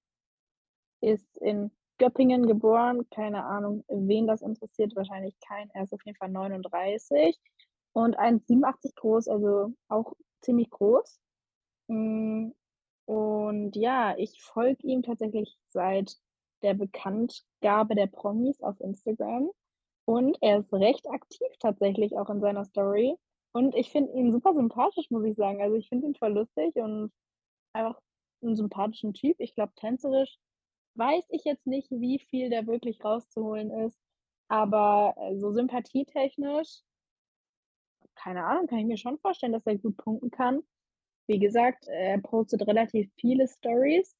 ist in Göppingen geboren, keine Ahnung, wen das interessiert, wahrscheinlich keinen. Er ist auf jeden Fall 39 und 1,87 groß, also auch ziemlich groß. Hm, und ja, ich folge ihm tatsächlich seit der Bekanntgabe der Promis auf Instagram und er ist recht aktiv tatsächlich auch in seiner Story und ich finde ihn super sympathisch, muss ich sagen. Also, ich finde ihn voll lustig und einfach 'n sympathischen Typ. Ich glaube, tänzerisch weiß ich jetzt nicht, wie viel da wirklich rauszuholen ist, aber, äh, so sympathietechnisch keine Ahnung, kann ich mir schon vorstellen, dass er gut punkten kann. Wie gesagt, er postet relativ viele Stories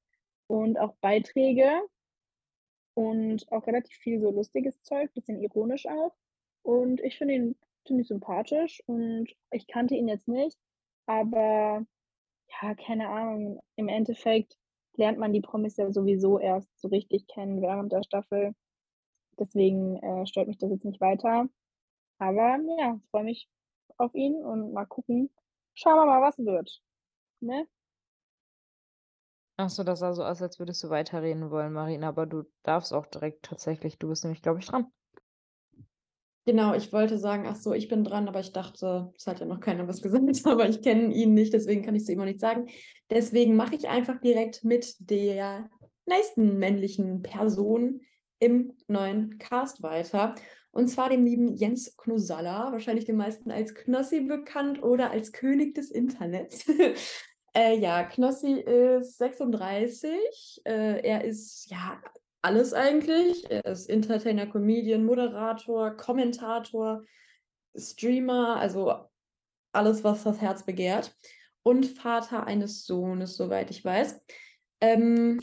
und auch Beiträge und auch relativ viel so lustiges Zeug, bisschen ironisch auch. Und ich finde ihn ziemlich sympathisch und ich kannte ihn jetzt nicht, aber ja, keine Ahnung, im Endeffekt lernt man die Promis ja sowieso erst so richtig kennen während der Staffel. Deswegen, äh, stört mich das jetzt nicht weiter. Aber ja, freue mich auf ihn und mal gucken. Schauen wir mal, was wird, ne? Ach so, das sah so aus, als würdest du weiterreden wollen, Marina, aber du darfst auch direkt tatsächlich. Du bist nämlich, glaube ich, dran. Genau, ich wollte sagen, ach so, ich bin dran, aber ich dachte, es hat ja noch keiner was gesagt, aber ich kenne ihn nicht, deswegen kann ich es immer nicht sagen. Deswegen mache ich einfach direkt mit der nächsten männlichen Person im neuen Cast weiter. Und zwar dem lieben Jens Knosalla, wahrscheinlich den meisten als Knossi bekannt oder als König des Internets. äh, ja, Knossi ist 36. Äh, er ist ja alles eigentlich. Er ist Entertainer, Comedian, Moderator, Kommentator, Streamer, also alles, was das Herz begehrt. Und Vater eines Sohnes, soweit ich weiß. Ähm,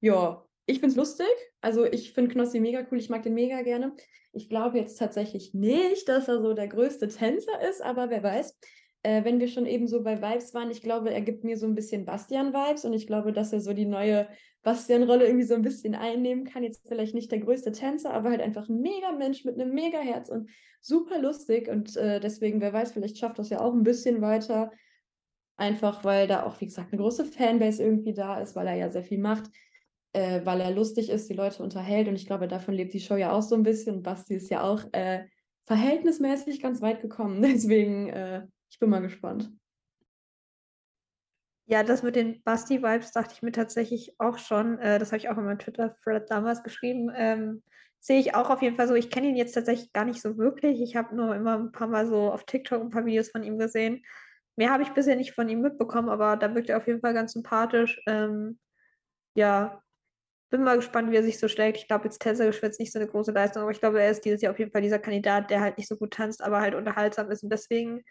ja, ich finde es lustig. Also ich finde Knossi mega cool, ich mag den mega gerne. Ich glaube jetzt tatsächlich nicht, dass er so der größte Tänzer ist, aber wer weiß. Äh, wenn wir schon eben so bei Vibes waren, ich glaube, er gibt mir so ein bisschen Bastian-Vibes und ich glaube, dass er so die neue Bastian-Rolle irgendwie so ein bisschen einnehmen kann. Jetzt vielleicht nicht der größte Tänzer, aber halt einfach ein mega Mensch mit einem mega Herz und super lustig und äh, deswegen, wer weiß, vielleicht schafft das ja auch ein bisschen weiter. Einfach weil da auch, wie gesagt, eine große Fanbase irgendwie da ist, weil er ja sehr viel macht äh, weil er lustig ist, die Leute unterhält und ich glaube, davon lebt die Show ja auch so ein bisschen. Basti ist ja auch äh, verhältnismäßig ganz weit gekommen, deswegen äh, ich bin mal gespannt. Ja, das mit den Basti-Vibes dachte ich mir tatsächlich auch schon. Äh, das habe ich auch in meinem Twitter-Thread damals geschrieben. Ähm, sehe ich auch auf jeden Fall so. Ich kenne ihn jetzt tatsächlich gar nicht so wirklich. Ich habe nur immer ein paar Mal so auf TikTok ein paar Videos von ihm gesehen. Mehr habe ich bisher nicht von ihm mitbekommen, aber da wirkt er auf jeden Fall ganz sympathisch. Ähm, ja, bin mal gespannt, wie er sich so schlägt. Ich glaube, jetzt wird es nicht so eine große Leistung, aber ich glaube, er ist dieses Jahr auf jeden Fall dieser Kandidat, der halt nicht so gut tanzt, aber halt unterhaltsam ist und deswegen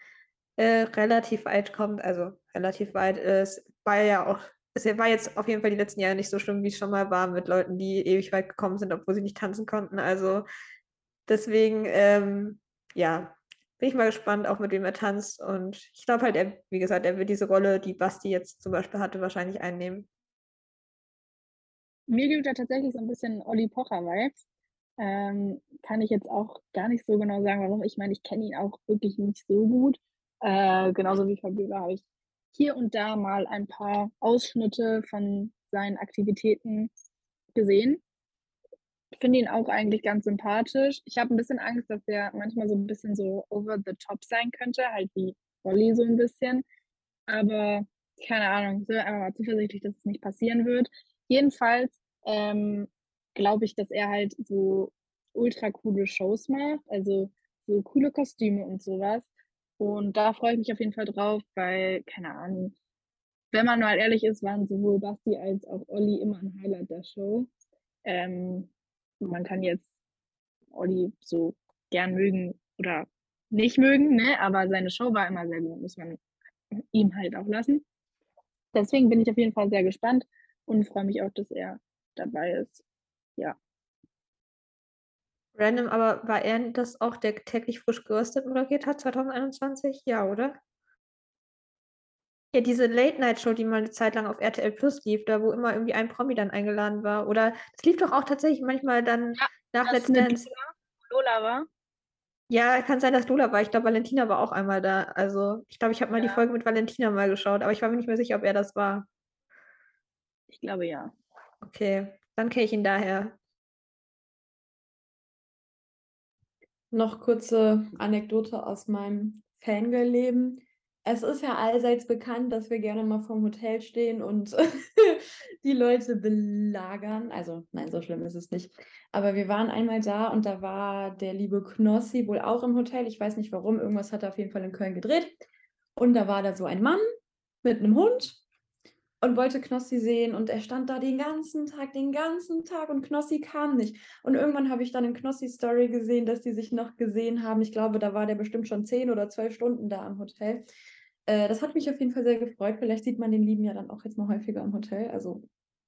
äh, relativ weit kommt. Also relativ weit. Es war ja auch, es war jetzt auf jeden Fall die letzten Jahre nicht so schlimm, wie es schon mal war mit Leuten, die ewig weit gekommen sind, obwohl sie nicht tanzen konnten. Also deswegen, ähm, ja, bin ich mal gespannt, auch mit wem er tanzt. Und ich glaube halt, er, wie gesagt, er wird diese Rolle, die Basti jetzt zum Beispiel hatte, wahrscheinlich einnehmen. Mir gibt er tatsächlich so ein bisschen Olli Pocher-Vibes. Ähm, kann ich jetzt auch gar nicht so genau sagen, warum. Ich meine, ich kenne ihn auch wirklich nicht so gut. Äh, genauso wie Fabiola habe ich hier und da mal ein paar Ausschnitte von seinen Aktivitäten gesehen. Finde ihn auch eigentlich ganz sympathisch. Ich habe ein bisschen Angst, dass er manchmal so ein bisschen so over the top sein könnte, halt wie Olli so ein bisschen. Aber keine Ahnung, ich bin einfach mal zuversichtlich, dass es nicht passieren wird. Jedenfalls ähm, glaube ich, dass er halt so ultra coole Shows macht, also so coole Kostüme und sowas. Und da freue ich mich auf jeden Fall drauf, weil, keine Ahnung, wenn man mal ehrlich ist, waren sowohl Basti als auch Olli immer ein Highlight der Show. Ähm, man kann jetzt Olli so gern mögen oder nicht mögen, ne? aber seine Show war immer sehr gut, muss man ihm halt auch lassen. Deswegen bin ich auf jeden Fall sehr gespannt und freue mich auch, dass er dabei ist. Ja. Random, aber war er das auch, der täglich frisch geröstet moderiert hat, 2021? Ja, oder? Ja, diese Late-Night-Show, die mal eine Zeit lang auf RTL Plus lief, da wo immer irgendwie ein Promi dann eingeladen war. Oder das lief doch auch tatsächlich manchmal dann ja, nach Let's Dance. Lola war? Ja, kann sein, dass Lola war. Ich glaube, Valentina war auch einmal da. Also, ich glaube, ich habe mal ja. die Folge mit Valentina mal geschaut, aber ich war mir nicht mehr sicher, ob er das war. Ich glaube ja. Okay, dann kenne ich ihn daher. Noch kurze Anekdote aus meinem Fangirl-Leben. Es ist ja allseits bekannt, dass wir gerne mal vorm Hotel stehen und die Leute belagern. Also, nein, so schlimm ist es nicht. Aber wir waren einmal da und da war der liebe Knossi wohl auch im Hotel. Ich weiß nicht warum, irgendwas hat er auf jeden Fall in Köln gedreht. Und da war da so ein Mann mit einem Hund und wollte Knossi sehen und er stand da den ganzen Tag, den ganzen Tag und Knossi kam nicht. Und irgendwann habe ich dann in Knossis Story gesehen, dass die sich noch gesehen haben. Ich glaube, da war der bestimmt schon zehn oder zwölf Stunden da am Hotel. Äh, das hat mich auf jeden Fall sehr gefreut. Vielleicht sieht man den Lieben ja dann auch jetzt mal häufiger am Hotel. Also,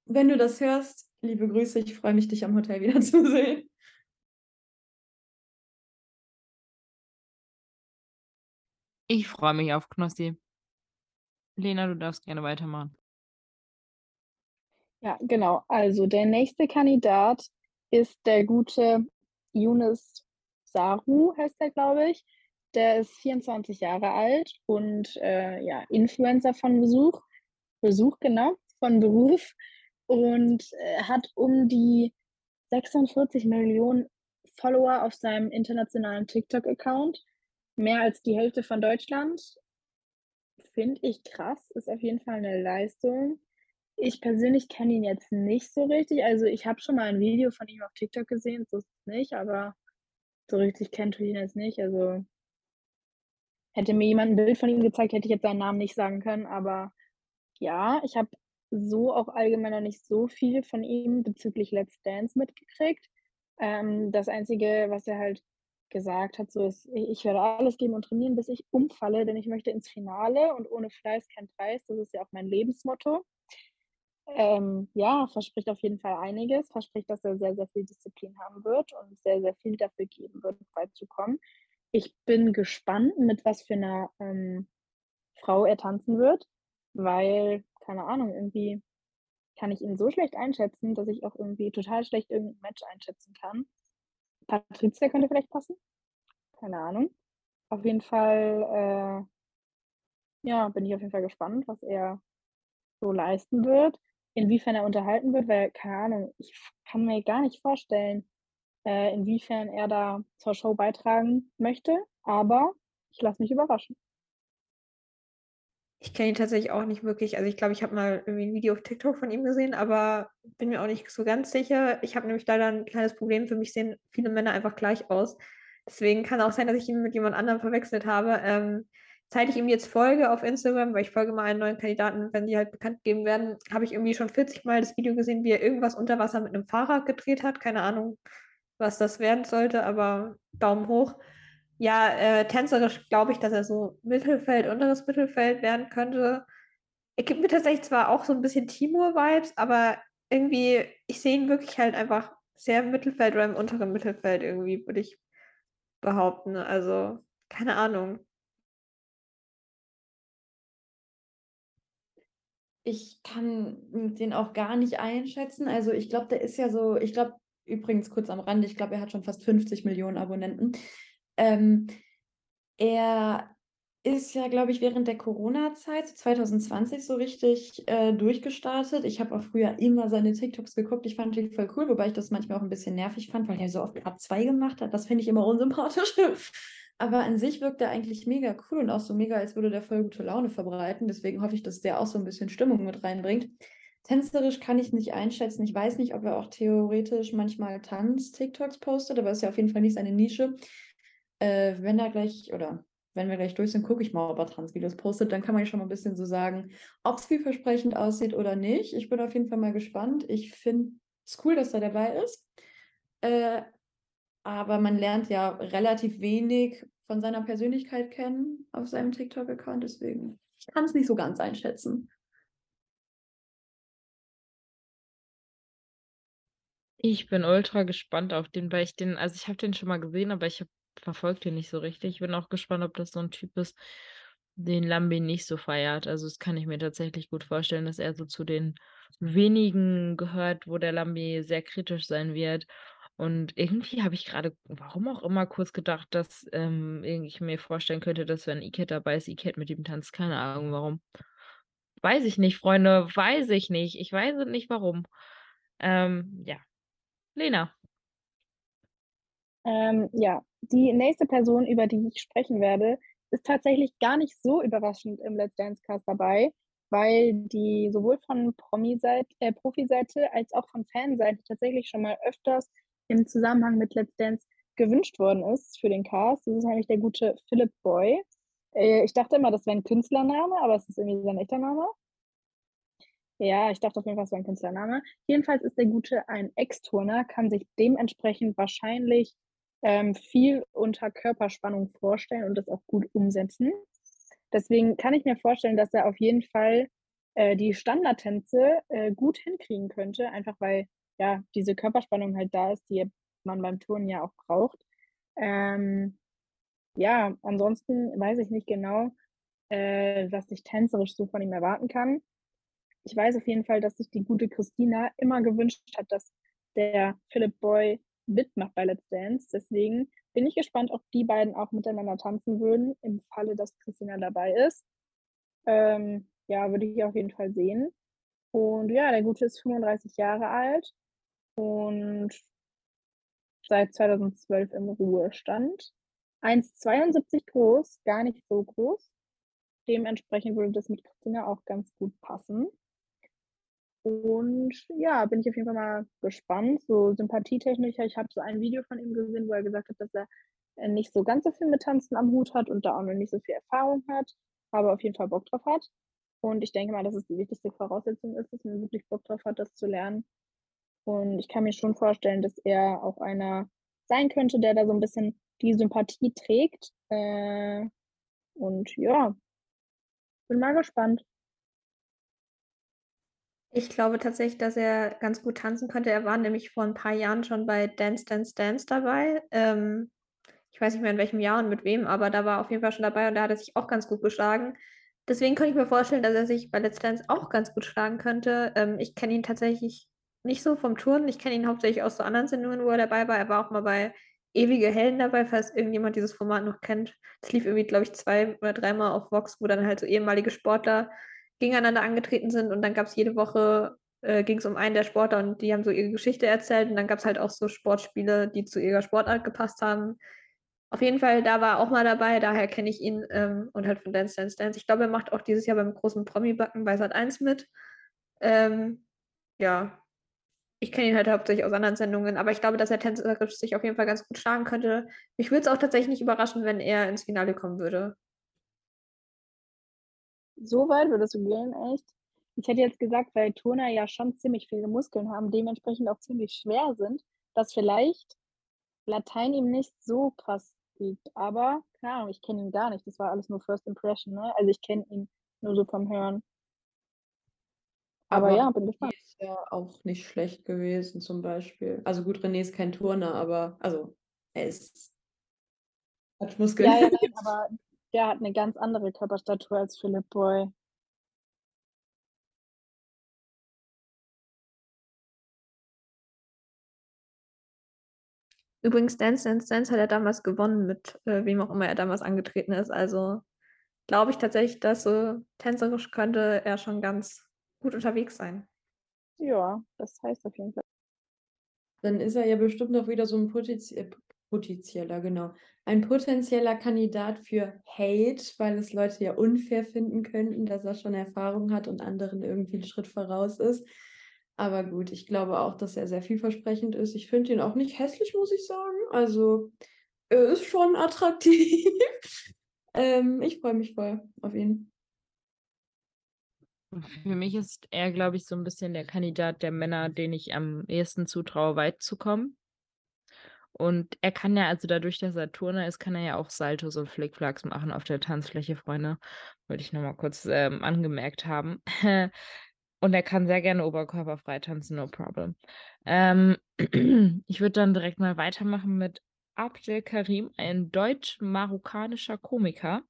wenn du das hörst, liebe Grüße, ich freue mich, dich am Hotel wiederzusehen. Ich freue mich auf Knossi. Lena, du darfst gerne weitermachen. Ja, genau. Also der nächste Kandidat ist der gute Yunus Saru, heißt er, glaube ich. Der ist 24 Jahre alt und äh, ja, Influencer von Besuch. Besuch, genau, von Beruf. Und äh, hat um die 46 Millionen Follower auf seinem internationalen TikTok-Account. Mehr als die Hälfte von Deutschland. Finde ich krass, ist auf jeden Fall eine Leistung. Ich persönlich kenne ihn jetzt nicht so richtig. Also, ich habe schon mal ein Video von ihm auf TikTok gesehen, so ist es nicht, aber so richtig kennt ich ihn jetzt nicht. Also hätte mir jemand ein Bild von ihm gezeigt, hätte ich jetzt seinen Namen nicht sagen können, aber ja, ich habe so auch allgemein noch nicht so viel von ihm bezüglich Let's Dance mitgekriegt. Ähm, das Einzige, was er halt gesagt hat, so ist: ich werde alles geben und trainieren, bis ich umfalle, denn ich möchte ins Finale und ohne Fleiß kein Preis.“ Das ist ja auch mein Lebensmotto. Ähm, ja, verspricht auf jeden Fall einiges, verspricht, dass er sehr, sehr viel Disziplin haben wird und sehr, sehr viel dafür geben wird, weit zu kommen. Ich bin gespannt, mit was für einer ähm, Frau er tanzen wird, weil, keine Ahnung, irgendwie kann ich ihn so schlecht einschätzen, dass ich auch irgendwie total schlecht irgendein Match einschätzen kann. Patricia könnte vielleicht passen. Keine Ahnung. Auf jeden Fall, äh, ja, bin ich auf jeden Fall gespannt, was er so leisten wird. Inwiefern er unterhalten wird, weil, keine Ahnung, ich kann mir gar nicht vorstellen, äh, inwiefern er da zur Show beitragen möchte, aber ich lasse mich überraschen. Ich kenne ihn tatsächlich auch nicht wirklich. Also ich glaube, ich habe mal irgendwie ein Video auf TikTok von ihm gesehen, aber bin mir auch nicht so ganz sicher. Ich habe nämlich leider ein kleines Problem. Für mich sehen viele Männer einfach gleich aus. Deswegen kann auch sein, dass ich ihn mit jemand anderem verwechselt habe. Ähm, seit ich ihm jetzt folge auf Instagram, weil ich folge mal einen neuen Kandidaten, wenn die halt bekannt gegeben werden, habe ich irgendwie schon 40 Mal das Video gesehen, wie er irgendwas unter Wasser mit einem Fahrrad gedreht hat. Keine Ahnung, was das werden sollte, aber Daumen hoch. Ja, äh, tänzerisch glaube ich, dass er so Mittelfeld, unteres Mittelfeld werden könnte. Er gibt mir tatsächlich zwar auch so ein bisschen Timur-Vibes, aber irgendwie, ich sehe ihn wirklich halt einfach sehr im Mittelfeld oder im unteren Mittelfeld irgendwie, würde ich behaupten. Also, keine Ahnung. Ich kann den auch gar nicht einschätzen. Also ich glaube, der ist ja so, ich glaube, übrigens kurz am Rande, ich glaube, er hat schon fast 50 Millionen Abonnenten. Ähm, er ist ja, glaube ich, während der Corona-Zeit 2020 so richtig äh, durchgestartet. Ich habe auch früher immer seine TikToks geguckt. Ich fand die voll cool, wobei ich das manchmal auch ein bisschen nervig fand, weil er so oft Part 2 gemacht hat. Das finde ich immer unsympathisch. Aber an sich wirkt er eigentlich mega cool und auch so mega, als würde der voll gute Laune verbreiten. Deswegen hoffe ich, dass der auch so ein bisschen Stimmung mit reinbringt. Tänzerisch kann ich nicht einschätzen. Ich weiß nicht, ob er auch theoretisch manchmal Tanz-TikToks postet, aber ist ja auf jeden Fall nicht seine Nische. Äh, wenn er gleich, oder wenn wir gleich durch sind, gucke ich mal, ob er Tanzvideos postet. Dann kann man ja schon mal ein bisschen so sagen, ob es vielversprechend aussieht oder nicht. Ich bin auf jeden Fall mal gespannt. Ich finde es cool, dass er dabei ist. Äh, aber man lernt ja relativ wenig von seiner Persönlichkeit kennen auf seinem TikTok-Account, deswegen kann es nicht so ganz einschätzen. Ich bin ultra gespannt auf den, weil ich den, also ich habe den schon mal gesehen, aber ich verfolge den nicht so richtig. Ich bin auch gespannt, ob das so ein Typ ist, den Lambi nicht so feiert. Also das kann ich mir tatsächlich gut vorstellen, dass er so zu den wenigen gehört, wo der Lambi sehr kritisch sein wird. Und irgendwie habe ich gerade, warum auch immer, kurz gedacht, dass ähm, ich mir vorstellen könnte, dass wenn Iket dabei ist, Iket mit ihm tanzt. Keine Ahnung, warum. Weiß ich nicht, Freunde, weiß ich nicht. Ich weiß nicht, warum. Ähm, ja. Lena. Ähm, ja, die nächste Person, über die ich sprechen werde, ist tatsächlich gar nicht so überraschend im Let's Dance Cast dabei, weil die sowohl von Promi-Seite, äh, Profi-Seite als auch von Fanseite tatsächlich schon mal öfters im Zusammenhang mit Let's Dance gewünscht worden ist für den Cast. Das ist nämlich der gute Philip Boy. Äh, ich dachte immer, das wäre ein Künstlername, aber es ist irgendwie sein echter Name. Ja, ich dachte auf jeden Fall, es wäre ein Künstlername. Jedenfalls ist der Gute ein Ex-Turner, kann sich dementsprechend wahrscheinlich ähm, viel unter Körperspannung vorstellen und das auch gut umsetzen. Deswegen kann ich mir vorstellen, dass er auf jeden Fall äh, die Standardtänze äh, gut hinkriegen könnte, einfach weil ja diese Körperspannung halt da ist, die man beim Turnen ja auch braucht. Ähm, ja, ansonsten weiß ich nicht genau, äh, was ich tänzerisch so von ihm erwarten kann ich weiß auf jeden Fall, dass sich die gute Christina immer gewünscht hat, dass der Philip Boy mitmacht bei Let's Dance. Deswegen bin ich gespannt, ob die beiden auch miteinander tanzen würden, im Falle, dass Christina dabei ist. Ähm, ja, würde ich auf jeden Fall sehen. Und ja, der Gute ist 35 Jahre alt und seit 2012 im Ruhestand. 1,72 groß, gar nicht so groß. Dementsprechend würde das mit Christina auch ganz gut passen. Und ja, bin ich auf jeden Fall mal gespannt. So sympathietechnisch, ich habe so ein Video von ihm gesehen, wo er gesagt hat, dass er äh, nicht so ganz so viel mit Tanzen am Hut hat und da auch noch nicht so viel Erfahrung hat, aber auf jeden Fall Bock drauf hat. Und ich denke mal, dass es die wichtigste Voraussetzung ist, dass man wirklich Bock drauf hat, das zu lernen. Und ich kann mir schon vorstellen, dass er auch einer sein könnte, der da so ein bisschen die Sympathie trägt. Äh, und ja, bin mal gespannt. Ich glaube tatsächlich, dass er ganz gut tanzen könnte. Er war nämlich vor ein paar Jahren schon bei Dance Dance Dance dabei. Ähm, ich weiß nicht mehr in welchem Jahr und mit wem, aber da war er auf jeden Fall schon dabei und da hat er sich auch ganz gut geschlagen. Deswegen könnte ich mir vorstellen, dass er sich bei Let's Dance auch ganz gut schlagen könnte. Ähm, ich kenne ihn tatsächlich nicht so vom Touren. Ich kenne ihn hauptsächlich aus so anderen Sendungen, wo er dabei war. Er war auch mal bei Ewige Helden dabei, falls irgendjemand dieses Format noch kennt. Das lief irgendwie, glaube ich, zwei oder dreimal auf Vox, wo dann halt so ehemalige Sportler gegeneinander angetreten sind und dann gab es jede Woche, äh, ging es um einen der Sportler und die haben so ihre Geschichte erzählt und dann gab es halt auch so Sportspiele, die zu ihrer Sportart gepasst haben. Auf jeden Fall, da war er auch mal dabei, daher kenne ich ihn ähm, und halt von Dance Dance Dance. Ich glaube, er macht auch dieses Jahr beim großen Promi-Backen bei Sat 1 mit. Ähm, ja, ich kenne ihn halt hauptsächlich aus anderen Sendungen, aber ich glaube, dass er tänzerisch sich auf jeden Fall ganz gut schlagen könnte. Mich würde es auch tatsächlich nicht überraschen, wenn er ins Finale kommen würde. So weit würdest du gehen, echt? Ich hätte jetzt gesagt, weil Turner ja schon ziemlich viele Muskeln haben, dementsprechend auch ziemlich schwer sind, dass vielleicht Latein ihm nicht so krass liegt. Aber, keine Ahnung, ich kenne ihn gar nicht. Das war alles nur First Impression, ne? Also ich kenne ihn nur so vom Hören. Aber, Aber ja, bin gespannt. Ist ja auch nicht schlecht gewesen, zum Beispiel. Also gut, René ist kein Turner, aber also er ist hat Muskeln. Ja, ja, nein, aber der hat eine ganz andere Körperstatur als Philipp Boy. Übrigens, Dance Dance Dance hat er damals gewonnen, mit äh, wem auch immer er damals angetreten ist. Also glaube ich tatsächlich, dass so tänzerisch könnte er schon ganz gut unterwegs sein. Ja, das heißt auf jeden Fall. Dann ist er ja bestimmt noch wieder so ein Potenzi äh, potenzieller, genau. Ein potenzieller Kandidat für Hate, weil es Leute ja unfair finden könnten, dass er schon Erfahrung hat und anderen irgendwie einen Schritt voraus ist. Aber gut, ich glaube auch, dass er sehr vielversprechend ist. Ich finde ihn auch nicht hässlich, muss ich sagen. Also, er ist schon attraktiv. ähm, ich freue mich voll auf ihn. Für mich ist er, glaube ich, so ein bisschen der Kandidat der Männer, den ich am ehesten zutraue, weit zu kommen. Und er kann ja, also dadurch, dass er Turner ist, kann er ja auch Saltos und Flickflacks machen auf der Tanzfläche, Freunde. Wollte ich nochmal kurz ähm, angemerkt haben. Und er kann sehr gerne oberkörperfrei tanzen, no problem. Ähm, ich würde dann direkt mal weitermachen mit Abdel Karim, ein deutsch-marokkanischer Komiker.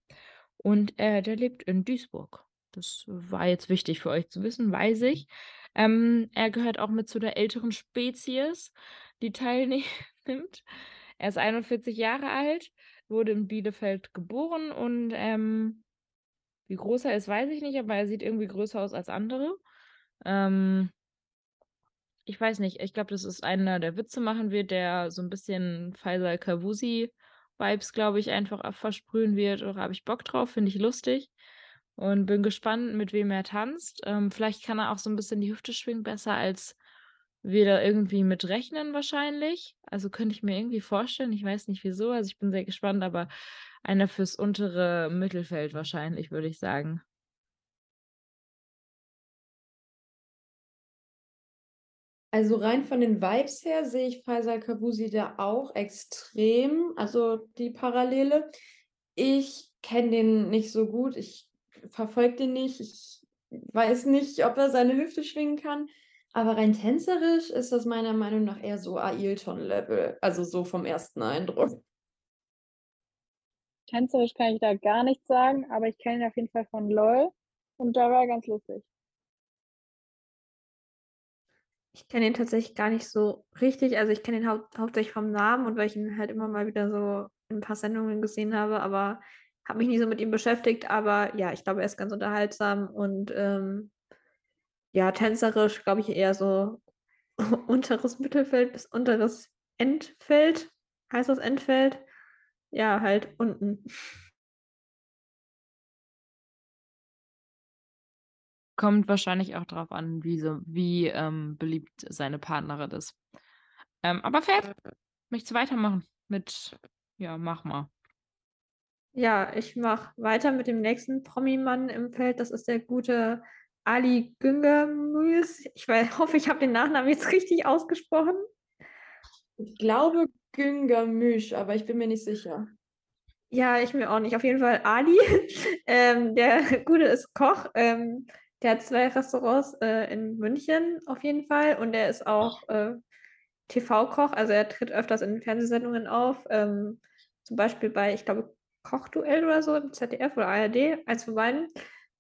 Und äh, der lebt in Duisburg. Das war jetzt wichtig für euch zu wissen, weiß ich. Ähm, er gehört auch mit zu der älteren Spezies, die teilnimmt. Er ist 41 Jahre alt, wurde in Bielefeld geboren und ähm, wie groß er ist, weiß ich nicht, aber er sieht irgendwie größer aus als andere. Ähm, ich weiß nicht, ich glaube, das ist einer, der Witze machen wird, der so ein bisschen Faisal Kavusi-Vibes, glaube ich, einfach versprühen wird. Oder habe ich Bock drauf, finde ich lustig. Und bin gespannt, mit wem er tanzt. Ähm, vielleicht kann er auch so ein bisschen die Hüfte schwingen, besser als wir da irgendwie mit rechnen wahrscheinlich. Also könnte ich mir irgendwie vorstellen. Ich weiß nicht wieso. Also ich bin sehr gespannt, aber einer fürs untere Mittelfeld wahrscheinlich, würde ich sagen. Also rein von den Vibes her sehe ich Faisal Kavusi da auch extrem, also die Parallele. Ich kenne den nicht so gut, ich verfolge den nicht, ich weiß nicht, ob er seine Hüfte schwingen kann, aber rein tänzerisch ist das meiner Meinung nach eher so Ailton-Level, also so vom ersten Eindruck. Tänzerisch kann ich da gar nichts sagen, aber ich kenne ihn auf jeden Fall von LOL und da war er ganz lustig. Ich kenne ihn tatsächlich gar nicht so richtig. Also ich kenne ihn hau hauptsächlich vom Namen und weil ich ihn halt immer mal wieder so in ein paar Sendungen gesehen habe, aber habe mich nie so mit ihm beschäftigt. Aber ja, ich glaube, er ist ganz unterhaltsam und ähm, ja, tänzerisch, glaube ich, eher so unteres Mittelfeld bis unteres Endfeld. Heißt das Endfeld? Ja, halt unten. Kommt wahrscheinlich auch drauf an, wie, so, wie ähm, beliebt seine Partnerin ist. Ähm, aber fair, möchtest du weitermachen mit, ja, mach mal. Ja, ich mache weiter mit dem nächsten Promi-Mann im Feld. Das ist der gute Ali Güngermüs. Ich hoffe, ich habe den Nachnamen jetzt richtig ausgesprochen. Ich glaube Güngermüsch, aber ich bin mir nicht sicher. Ja, ich mir auch nicht. Auf jeden Fall Ali. ähm, der Gute ist Koch. Ähm, der hat zwei Restaurants äh, in München auf jeden Fall und er ist auch äh, TV-Koch, also er tritt öfters in Fernsehsendungen auf, ähm, zum Beispiel bei, ich glaube, Kochduell oder so im ZDF oder ARD, eins von beiden.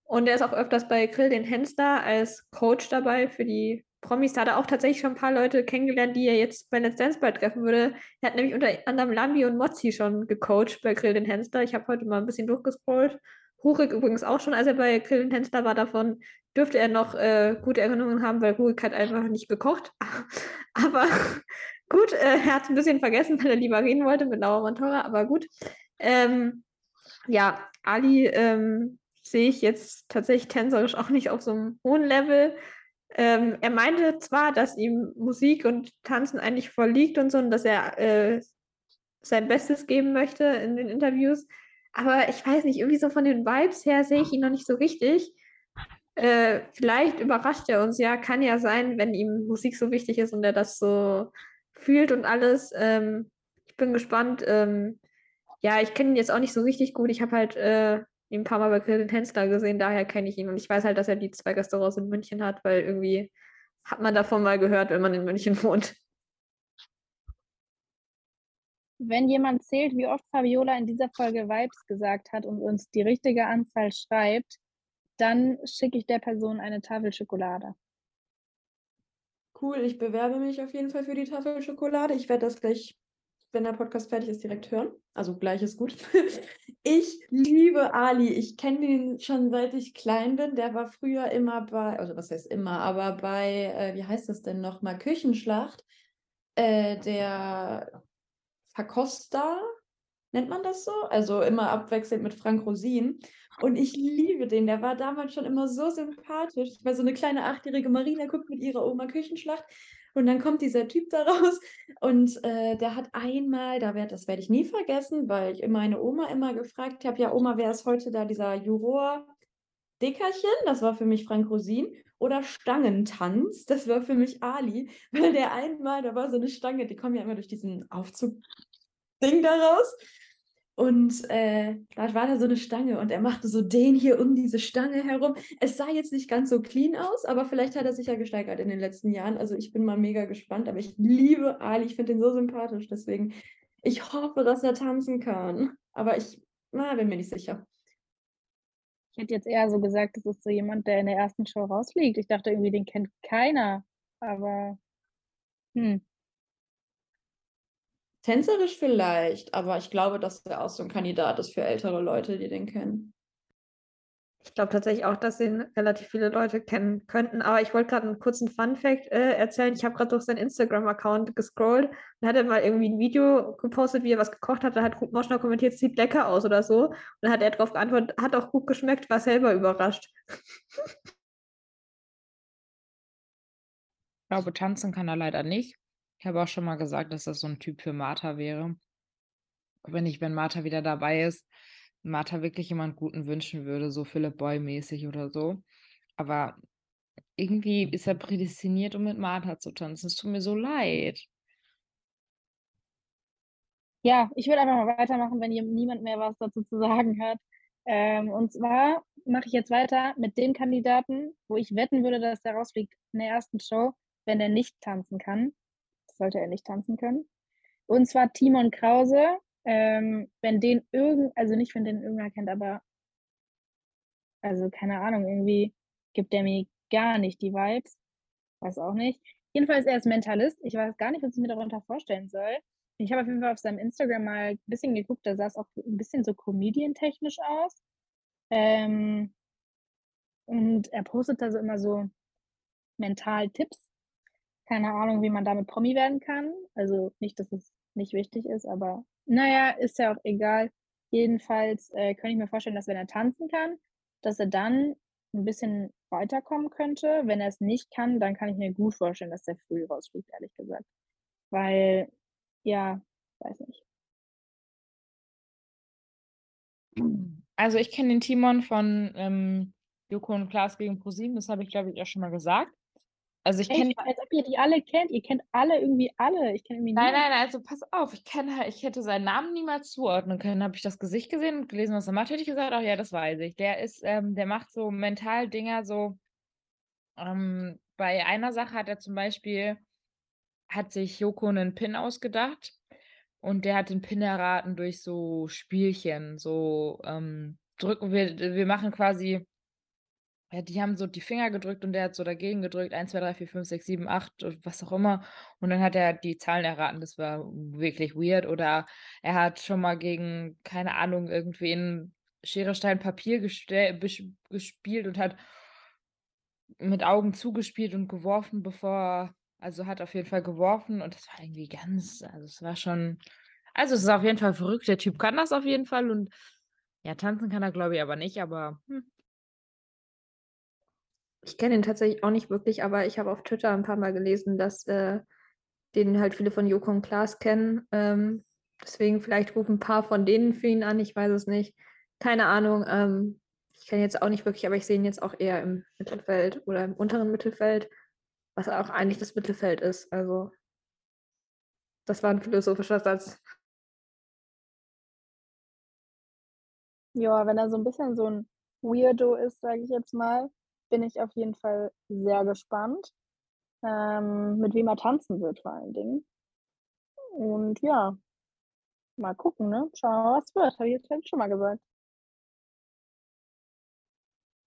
Und er ist auch öfters bei Grill den Hensler als Coach dabei für die Promis. Da hat er auch tatsächlich schon ein paar Leute kennengelernt, die er jetzt bei Let's Dance bald treffen würde. Er hat nämlich unter anderem Lambi und Mozzi schon gecoacht bei Grill den Hensler. Ich habe heute mal ein bisschen durchgescrollt. Hurik übrigens auch schon, als er bei Grill den Hensler war. Davon dürfte er noch äh, gute Erinnerungen haben, weil Hurik hat einfach nicht gekocht. aber gut, äh, er hat ein bisschen vergessen, weil er lieber reden wollte mit Laura Montora, aber gut. Ähm, ja, Ali ähm, sehe ich jetzt tatsächlich tänzerisch auch nicht auf so einem hohen Level. Ähm, er meinte zwar, dass ihm Musik und Tanzen eigentlich voll liegt und so, und dass er äh, sein Bestes geben möchte in den Interviews. Aber ich weiß nicht, irgendwie so von den Vibes her sehe ich ihn noch nicht so richtig. Äh, vielleicht überrascht er uns ja, kann ja sein, wenn ihm Musik so wichtig ist und er das so fühlt und alles. Ähm, ich bin gespannt. Ähm, ja, ich kenne ihn jetzt auch nicht so richtig gut. Ich habe halt äh, ihn ein paar Mal bei Grill den Hensler gesehen, daher kenne ich ihn. Und ich weiß halt, dass er die zwei Restaurants in München hat, weil irgendwie hat man davon mal gehört, wenn man in München wohnt. Wenn jemand zählt, wie oft Fabiola in dieser Folge Vibes gesagt hat und uns die richtige Anzahl schreibt, dann schicke ich der Person eine Tafel Schokolade. Cool, ich bewerbe mich auf jeden Fall für die Tafel Schokolade. Ich werde das gleich, wenn der Podcast fertig ist, direkt hören. Also gleich ist gut. Ich liebe Ali. Ich kenne ihn schon seit ich klein bin. Der war früher immer bei, also was heißt immer, aber bei, äh, wie heißt das denn nochmal, Küchenschlacht. Äh, der Verkoster, nennt man das so? Also immer abwechselnd mit Frank Rosin. Und ich liebe den. Der war damals schon immer so sympathisch. Weil so eine kleine achtjährige Marina guckt mit ihrer Oma Küchenschlacht. Und dann kommt dieser Typ da raus und äh, der hat einmal, da werd, das werde ich nie vergessen, weil ich meine Oma immer gefragt habe, ja Oma, wer ist heute da dieser Juror Dickerchen? Das war für mich Frank Rosin. Oder Stangentanz, das war für mich Ali, weil der einmal, da war so eine Stange, die kommen ja immer durch diesen Aufzug-Ding da raus. Und äh, da war da so eine Stange und er machte so den hier um diese Stange herum. Es sah jetzt nicht ganz so clean aus, aber vielleicht hat er sich ja gesteigert in den letzten Jahren. Also ich bin mal mega gespannt, aber ich liebe Ali, ich finde ihn so sympathisch. Deswegen, ich hoffe, dass er tanzen kann. Aber ich na, bin mir nicht sicher. Ich hätte jetzt eher so gesagt, das ist so jemand, der in der ersten Show rausfliegt. Ich dachte irgendwie, den kennt keiner. Aber hm. Tänzerisch vielleicht, aber ich glaube, dass er auch so ein Kandidat ist für ältere Leute, die den kennen. Ich glaube tatsächlich auch, dass ihn relativ viele Leute kennen könnten. Aber ich wollte gerade einen kurzen Fun-Fact äh, erzählen. Ich habe gerade durch seinen Instagram-Account gescrollt und hat er mal irgendwie ein Video gepostet, wie er was gekocht hat. Da hat Moschner kommentiert, sieht lecker aus oder so. Und dann hat er darauf geantwortet, hat auch gut geschmeckt, war selber überrascht. Ich glaube, tanzen kann er leider nicht. Ich habe auch schon mal gesagt, dass das so ein Typ für Martha wäre. Wenn ich, wenn Martha wieder dabei ist, Martha wirklich jemand Guten wünschen würde, so Philipp Boy-mäßig oder so. Aber irgendwie ist er prädestiniert, um mit Martha zu tanzen. Es tut mir so leid. Ja, ich würde einfach mal weitermachen, wenn hier niemand mehr was dazu zu sagen hat. Ähm, und zwar mache ich jetzt weiter mit dem Kandidaten, wo ich wetten würde, dass der rausfliegt in der ersten Show, wenn er nicht tanzen kann. Sollte er nicht tanzen können. Und zwar Timon Krause. Ähm, wenn den irgend, also nicht, wenn den irgendwer kennt, aber also keine Ahnung, irgendwie gibt der mir gar nicht die Vibes. Weiß auch nicht. Jedenfalls, er ist Mentalist. Ich weiß gar nicht, was ich mir darunter vorstellen soll. Ich habe auf jeden Fall auf seinem Instagram mal ein bisschen geguckt, da sah es auch ein bisschen so comedian-technisch aus. Ähm, und er postet da so immer so mental Tipps. Keine Ahnung, wie man damit Promi werden kann. Also nicht, dass es nicht wichtig ist, aber naja, ist ja auch egal. Jedenfalls äh, könnte ich mir vorstellen, dass wenn er tanzen kann, dass er dann ein bisschen weiterkommen könnte. Wenn er es nicht kann, dann kann ich mir gut vorstellen, dass der früh rausfliegt, ehrlich gesagt. Weil, ja, weiß nicht. Also ich kenne den Timon von ähm, Joko und Klaas gegen ProSieben, das habe ich, glaube ich, auch schon mal gesagt. Also ich kenne? Als ob ihr die alle kennt. Ihr kennt alle irgendwie alle. Ich kenne irgendwie Nein, niemanden. nein, also pass auf, ich kenne halt, ich hätte seinen Namen niemals zuordnen können. Habe ich das Gesicht gesehen und gelesen, was er macht, hätte ich gesagt, ach ja, das weiß ich. Der ist, ähm, der macht so mental Dinger so. Ähm, bei einer Sache hat er zum Beispiel, hat sich Joko einen Pin ausgedacht und der hat den Pin erraten durch so Spielchen. So ähm, drücken wir, wir machen quasi ja, die haben so die Finger gedrückt und der hat so dagegen gedrückt, 1, 2, 3, 4, 5, 6, 7, 8 und was auch immer. Und dann hat er die Zahlen erraten, das war wirklich weird. Oder er hat schon mal gegen, keine Ahnung, irgendwen Schere, Stein, Papier gespielt und hat mit Augen zugespielt und geworfen, bevor, also hat auf jeden Fall geworfen und das war irgendwie ganz, also es war schon, also es ist auf jeden Fall verrückt. Der Typ kann das auf jeden Fall und ja, tanzen kann er, glaube ich, aber nicht, aber hm, Ich kenne ihn tatsächlich auch nicht wirklich, aber ich habe auf Twitter ein paar Mal gelesen, dass äh, den halt viele von Joko und Klaas kennen. Ähm, deswegen vielleicht rufen ein paar von denen für ihn an, ich weiß es nicht. Keine Ahnung. Ähm, ich kenne jetzt auch nicht wirklich, aber ich sehe ihn jetzt auch eher im Mittelfeld oder im unteren Mittelfeld, was auch eigentlich das Mittelfeld ist. Also das war ein philosophischer Satz. Ja, wenn er so ein bisschen so ein Weirdo ist, sage ich jetzt mal, bin ich auf jeden Fall sehr gespannt, ähm, mit wem er tanzen wird vor allen Dingen. Und ja, mal gucken, ne? Schauen wir mal, was wird. Habe ich jetzt schon mal gesagt.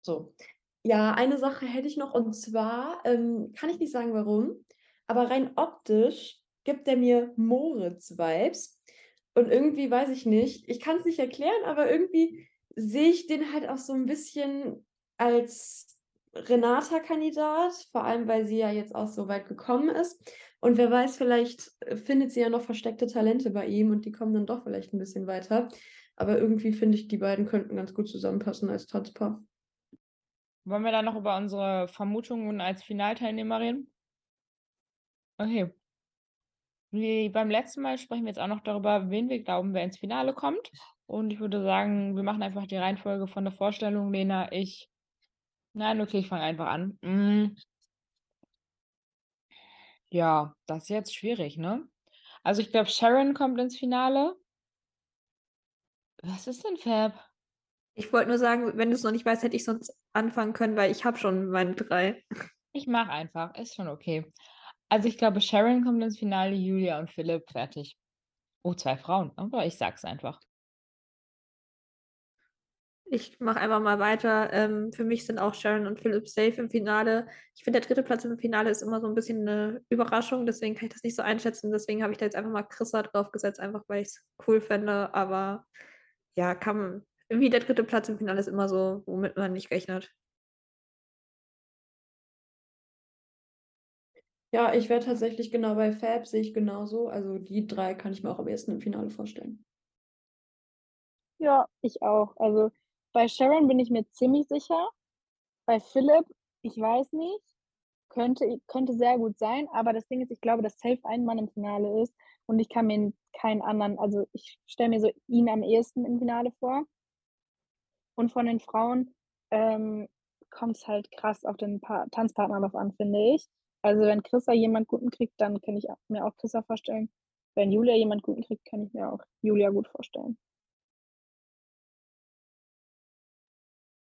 So. Ja, eine Sache hätte ich noch und zwar ähm, kann ich nicht sagen warum, aber rein optisch gibt er mir Moritz-Vibes. Und irgendwie weiß ich nicht, ich kann es nicht erklären, aber irgendwie sehe ich den halt auch so ein bisschen als Renata-Kandidat, vor allem weil sie ja jetzt auch so weit gekommen ist. Und wer weiß, vielleicht äh, findet sie ja noch versteckte Talente bei ihm und die kommen dann doch vielleicht ein bisschen weiter. Aber irgendwie finde ich, die beiden könnten ganz gut zusammenpassen als Tanzpaar. Wollen wir dann noch über unsere Vermutungen als Finalteilnehmer reden? Okay. Wie beim letzten Mal sprechen wir jetzt auch noch darüber, wen wir glauben, wer ins Finale kommt. Und ich würde sagen, wir machen einfach die Reihenfolge von der Vorstellung, Lena, ich. Nein, okay, ich fange einfach an. Mm. Ja, das ist jetzt schwierig, ne? Also ich glaube, Sharon kommt ins Finale. Was ist denn Fab? Ich wollte nur sagen, wenn du es noch nicht weißt, hätte ich sonst anfangen können, weil ich habe schon meine drei. Ich mache einfach, ist schon okay. Also ich glaube, Sharon kommt ins Finale, Julia und Philipp, fertig. Oh, zwei Frauen, aber ich sag's einfach. Ich mache einfach mal weiter. Ähm, für mich sind auch Sharon und Philipp safe im Finale. Ich finde, der dritte Platz im Finale ist immer so ein bisschen eine Überraschung, deswegen kann ich das nicht so einschätzen. Deswegen habe ich da jetzt einfach mal Chrissa draufgesetzt, einfach weil ich es cool fände. Aber ja, kann, irgendwie der dritte Platz im Finale ist immer so, womit man nicht rechnet. Ja, ich wäre tatsächlich genau bei Fab, sehe ich genauso. Also die drei kann ich mir auch am ehesten im Finale vorstellen. Ja, ich auch. Also bei Sharon bin ich mir ziemlich sicher. Bei Philipp, ich weiß nicht. Könnte, könnte sehr gut sein, aber das Ding ist, ich glaube, dass safe ein Mann im Finale ist und ich kann mir keinen anderen, also ich stelle mir so ihn am ehesten im Finale vor. Und von den Frauen ähm, kommt es halt krass auf den pa Tanzpartner drauf an, finde ich. Also wenn Chrissa jemand Guten kriegt, dann kann ich mir auch Chrissa vorstellen. Wenn Julia jemand Guten kriegt, kann ich mir auch Julia gut vorstellen.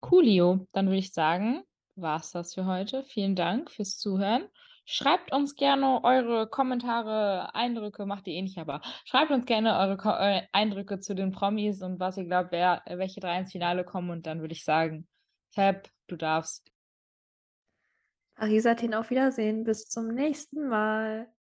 Coolio, dann würde ich sagen, war es das für heute. Vielen Dank fürs Zuhören. Schreibt uns gerne eure Kommentare, Eindrücke, macht ihr eh nicht, aber schreibt uns gerne eure Ko äh, Eindrücke zu den Promis und was ihr glaubt, wer, welche drei ins Finale kommen. Und dann würde ich sagen, Fab, du darfst. Paris Athen, auf Wiedersehen. Bis zum nächsten Mal.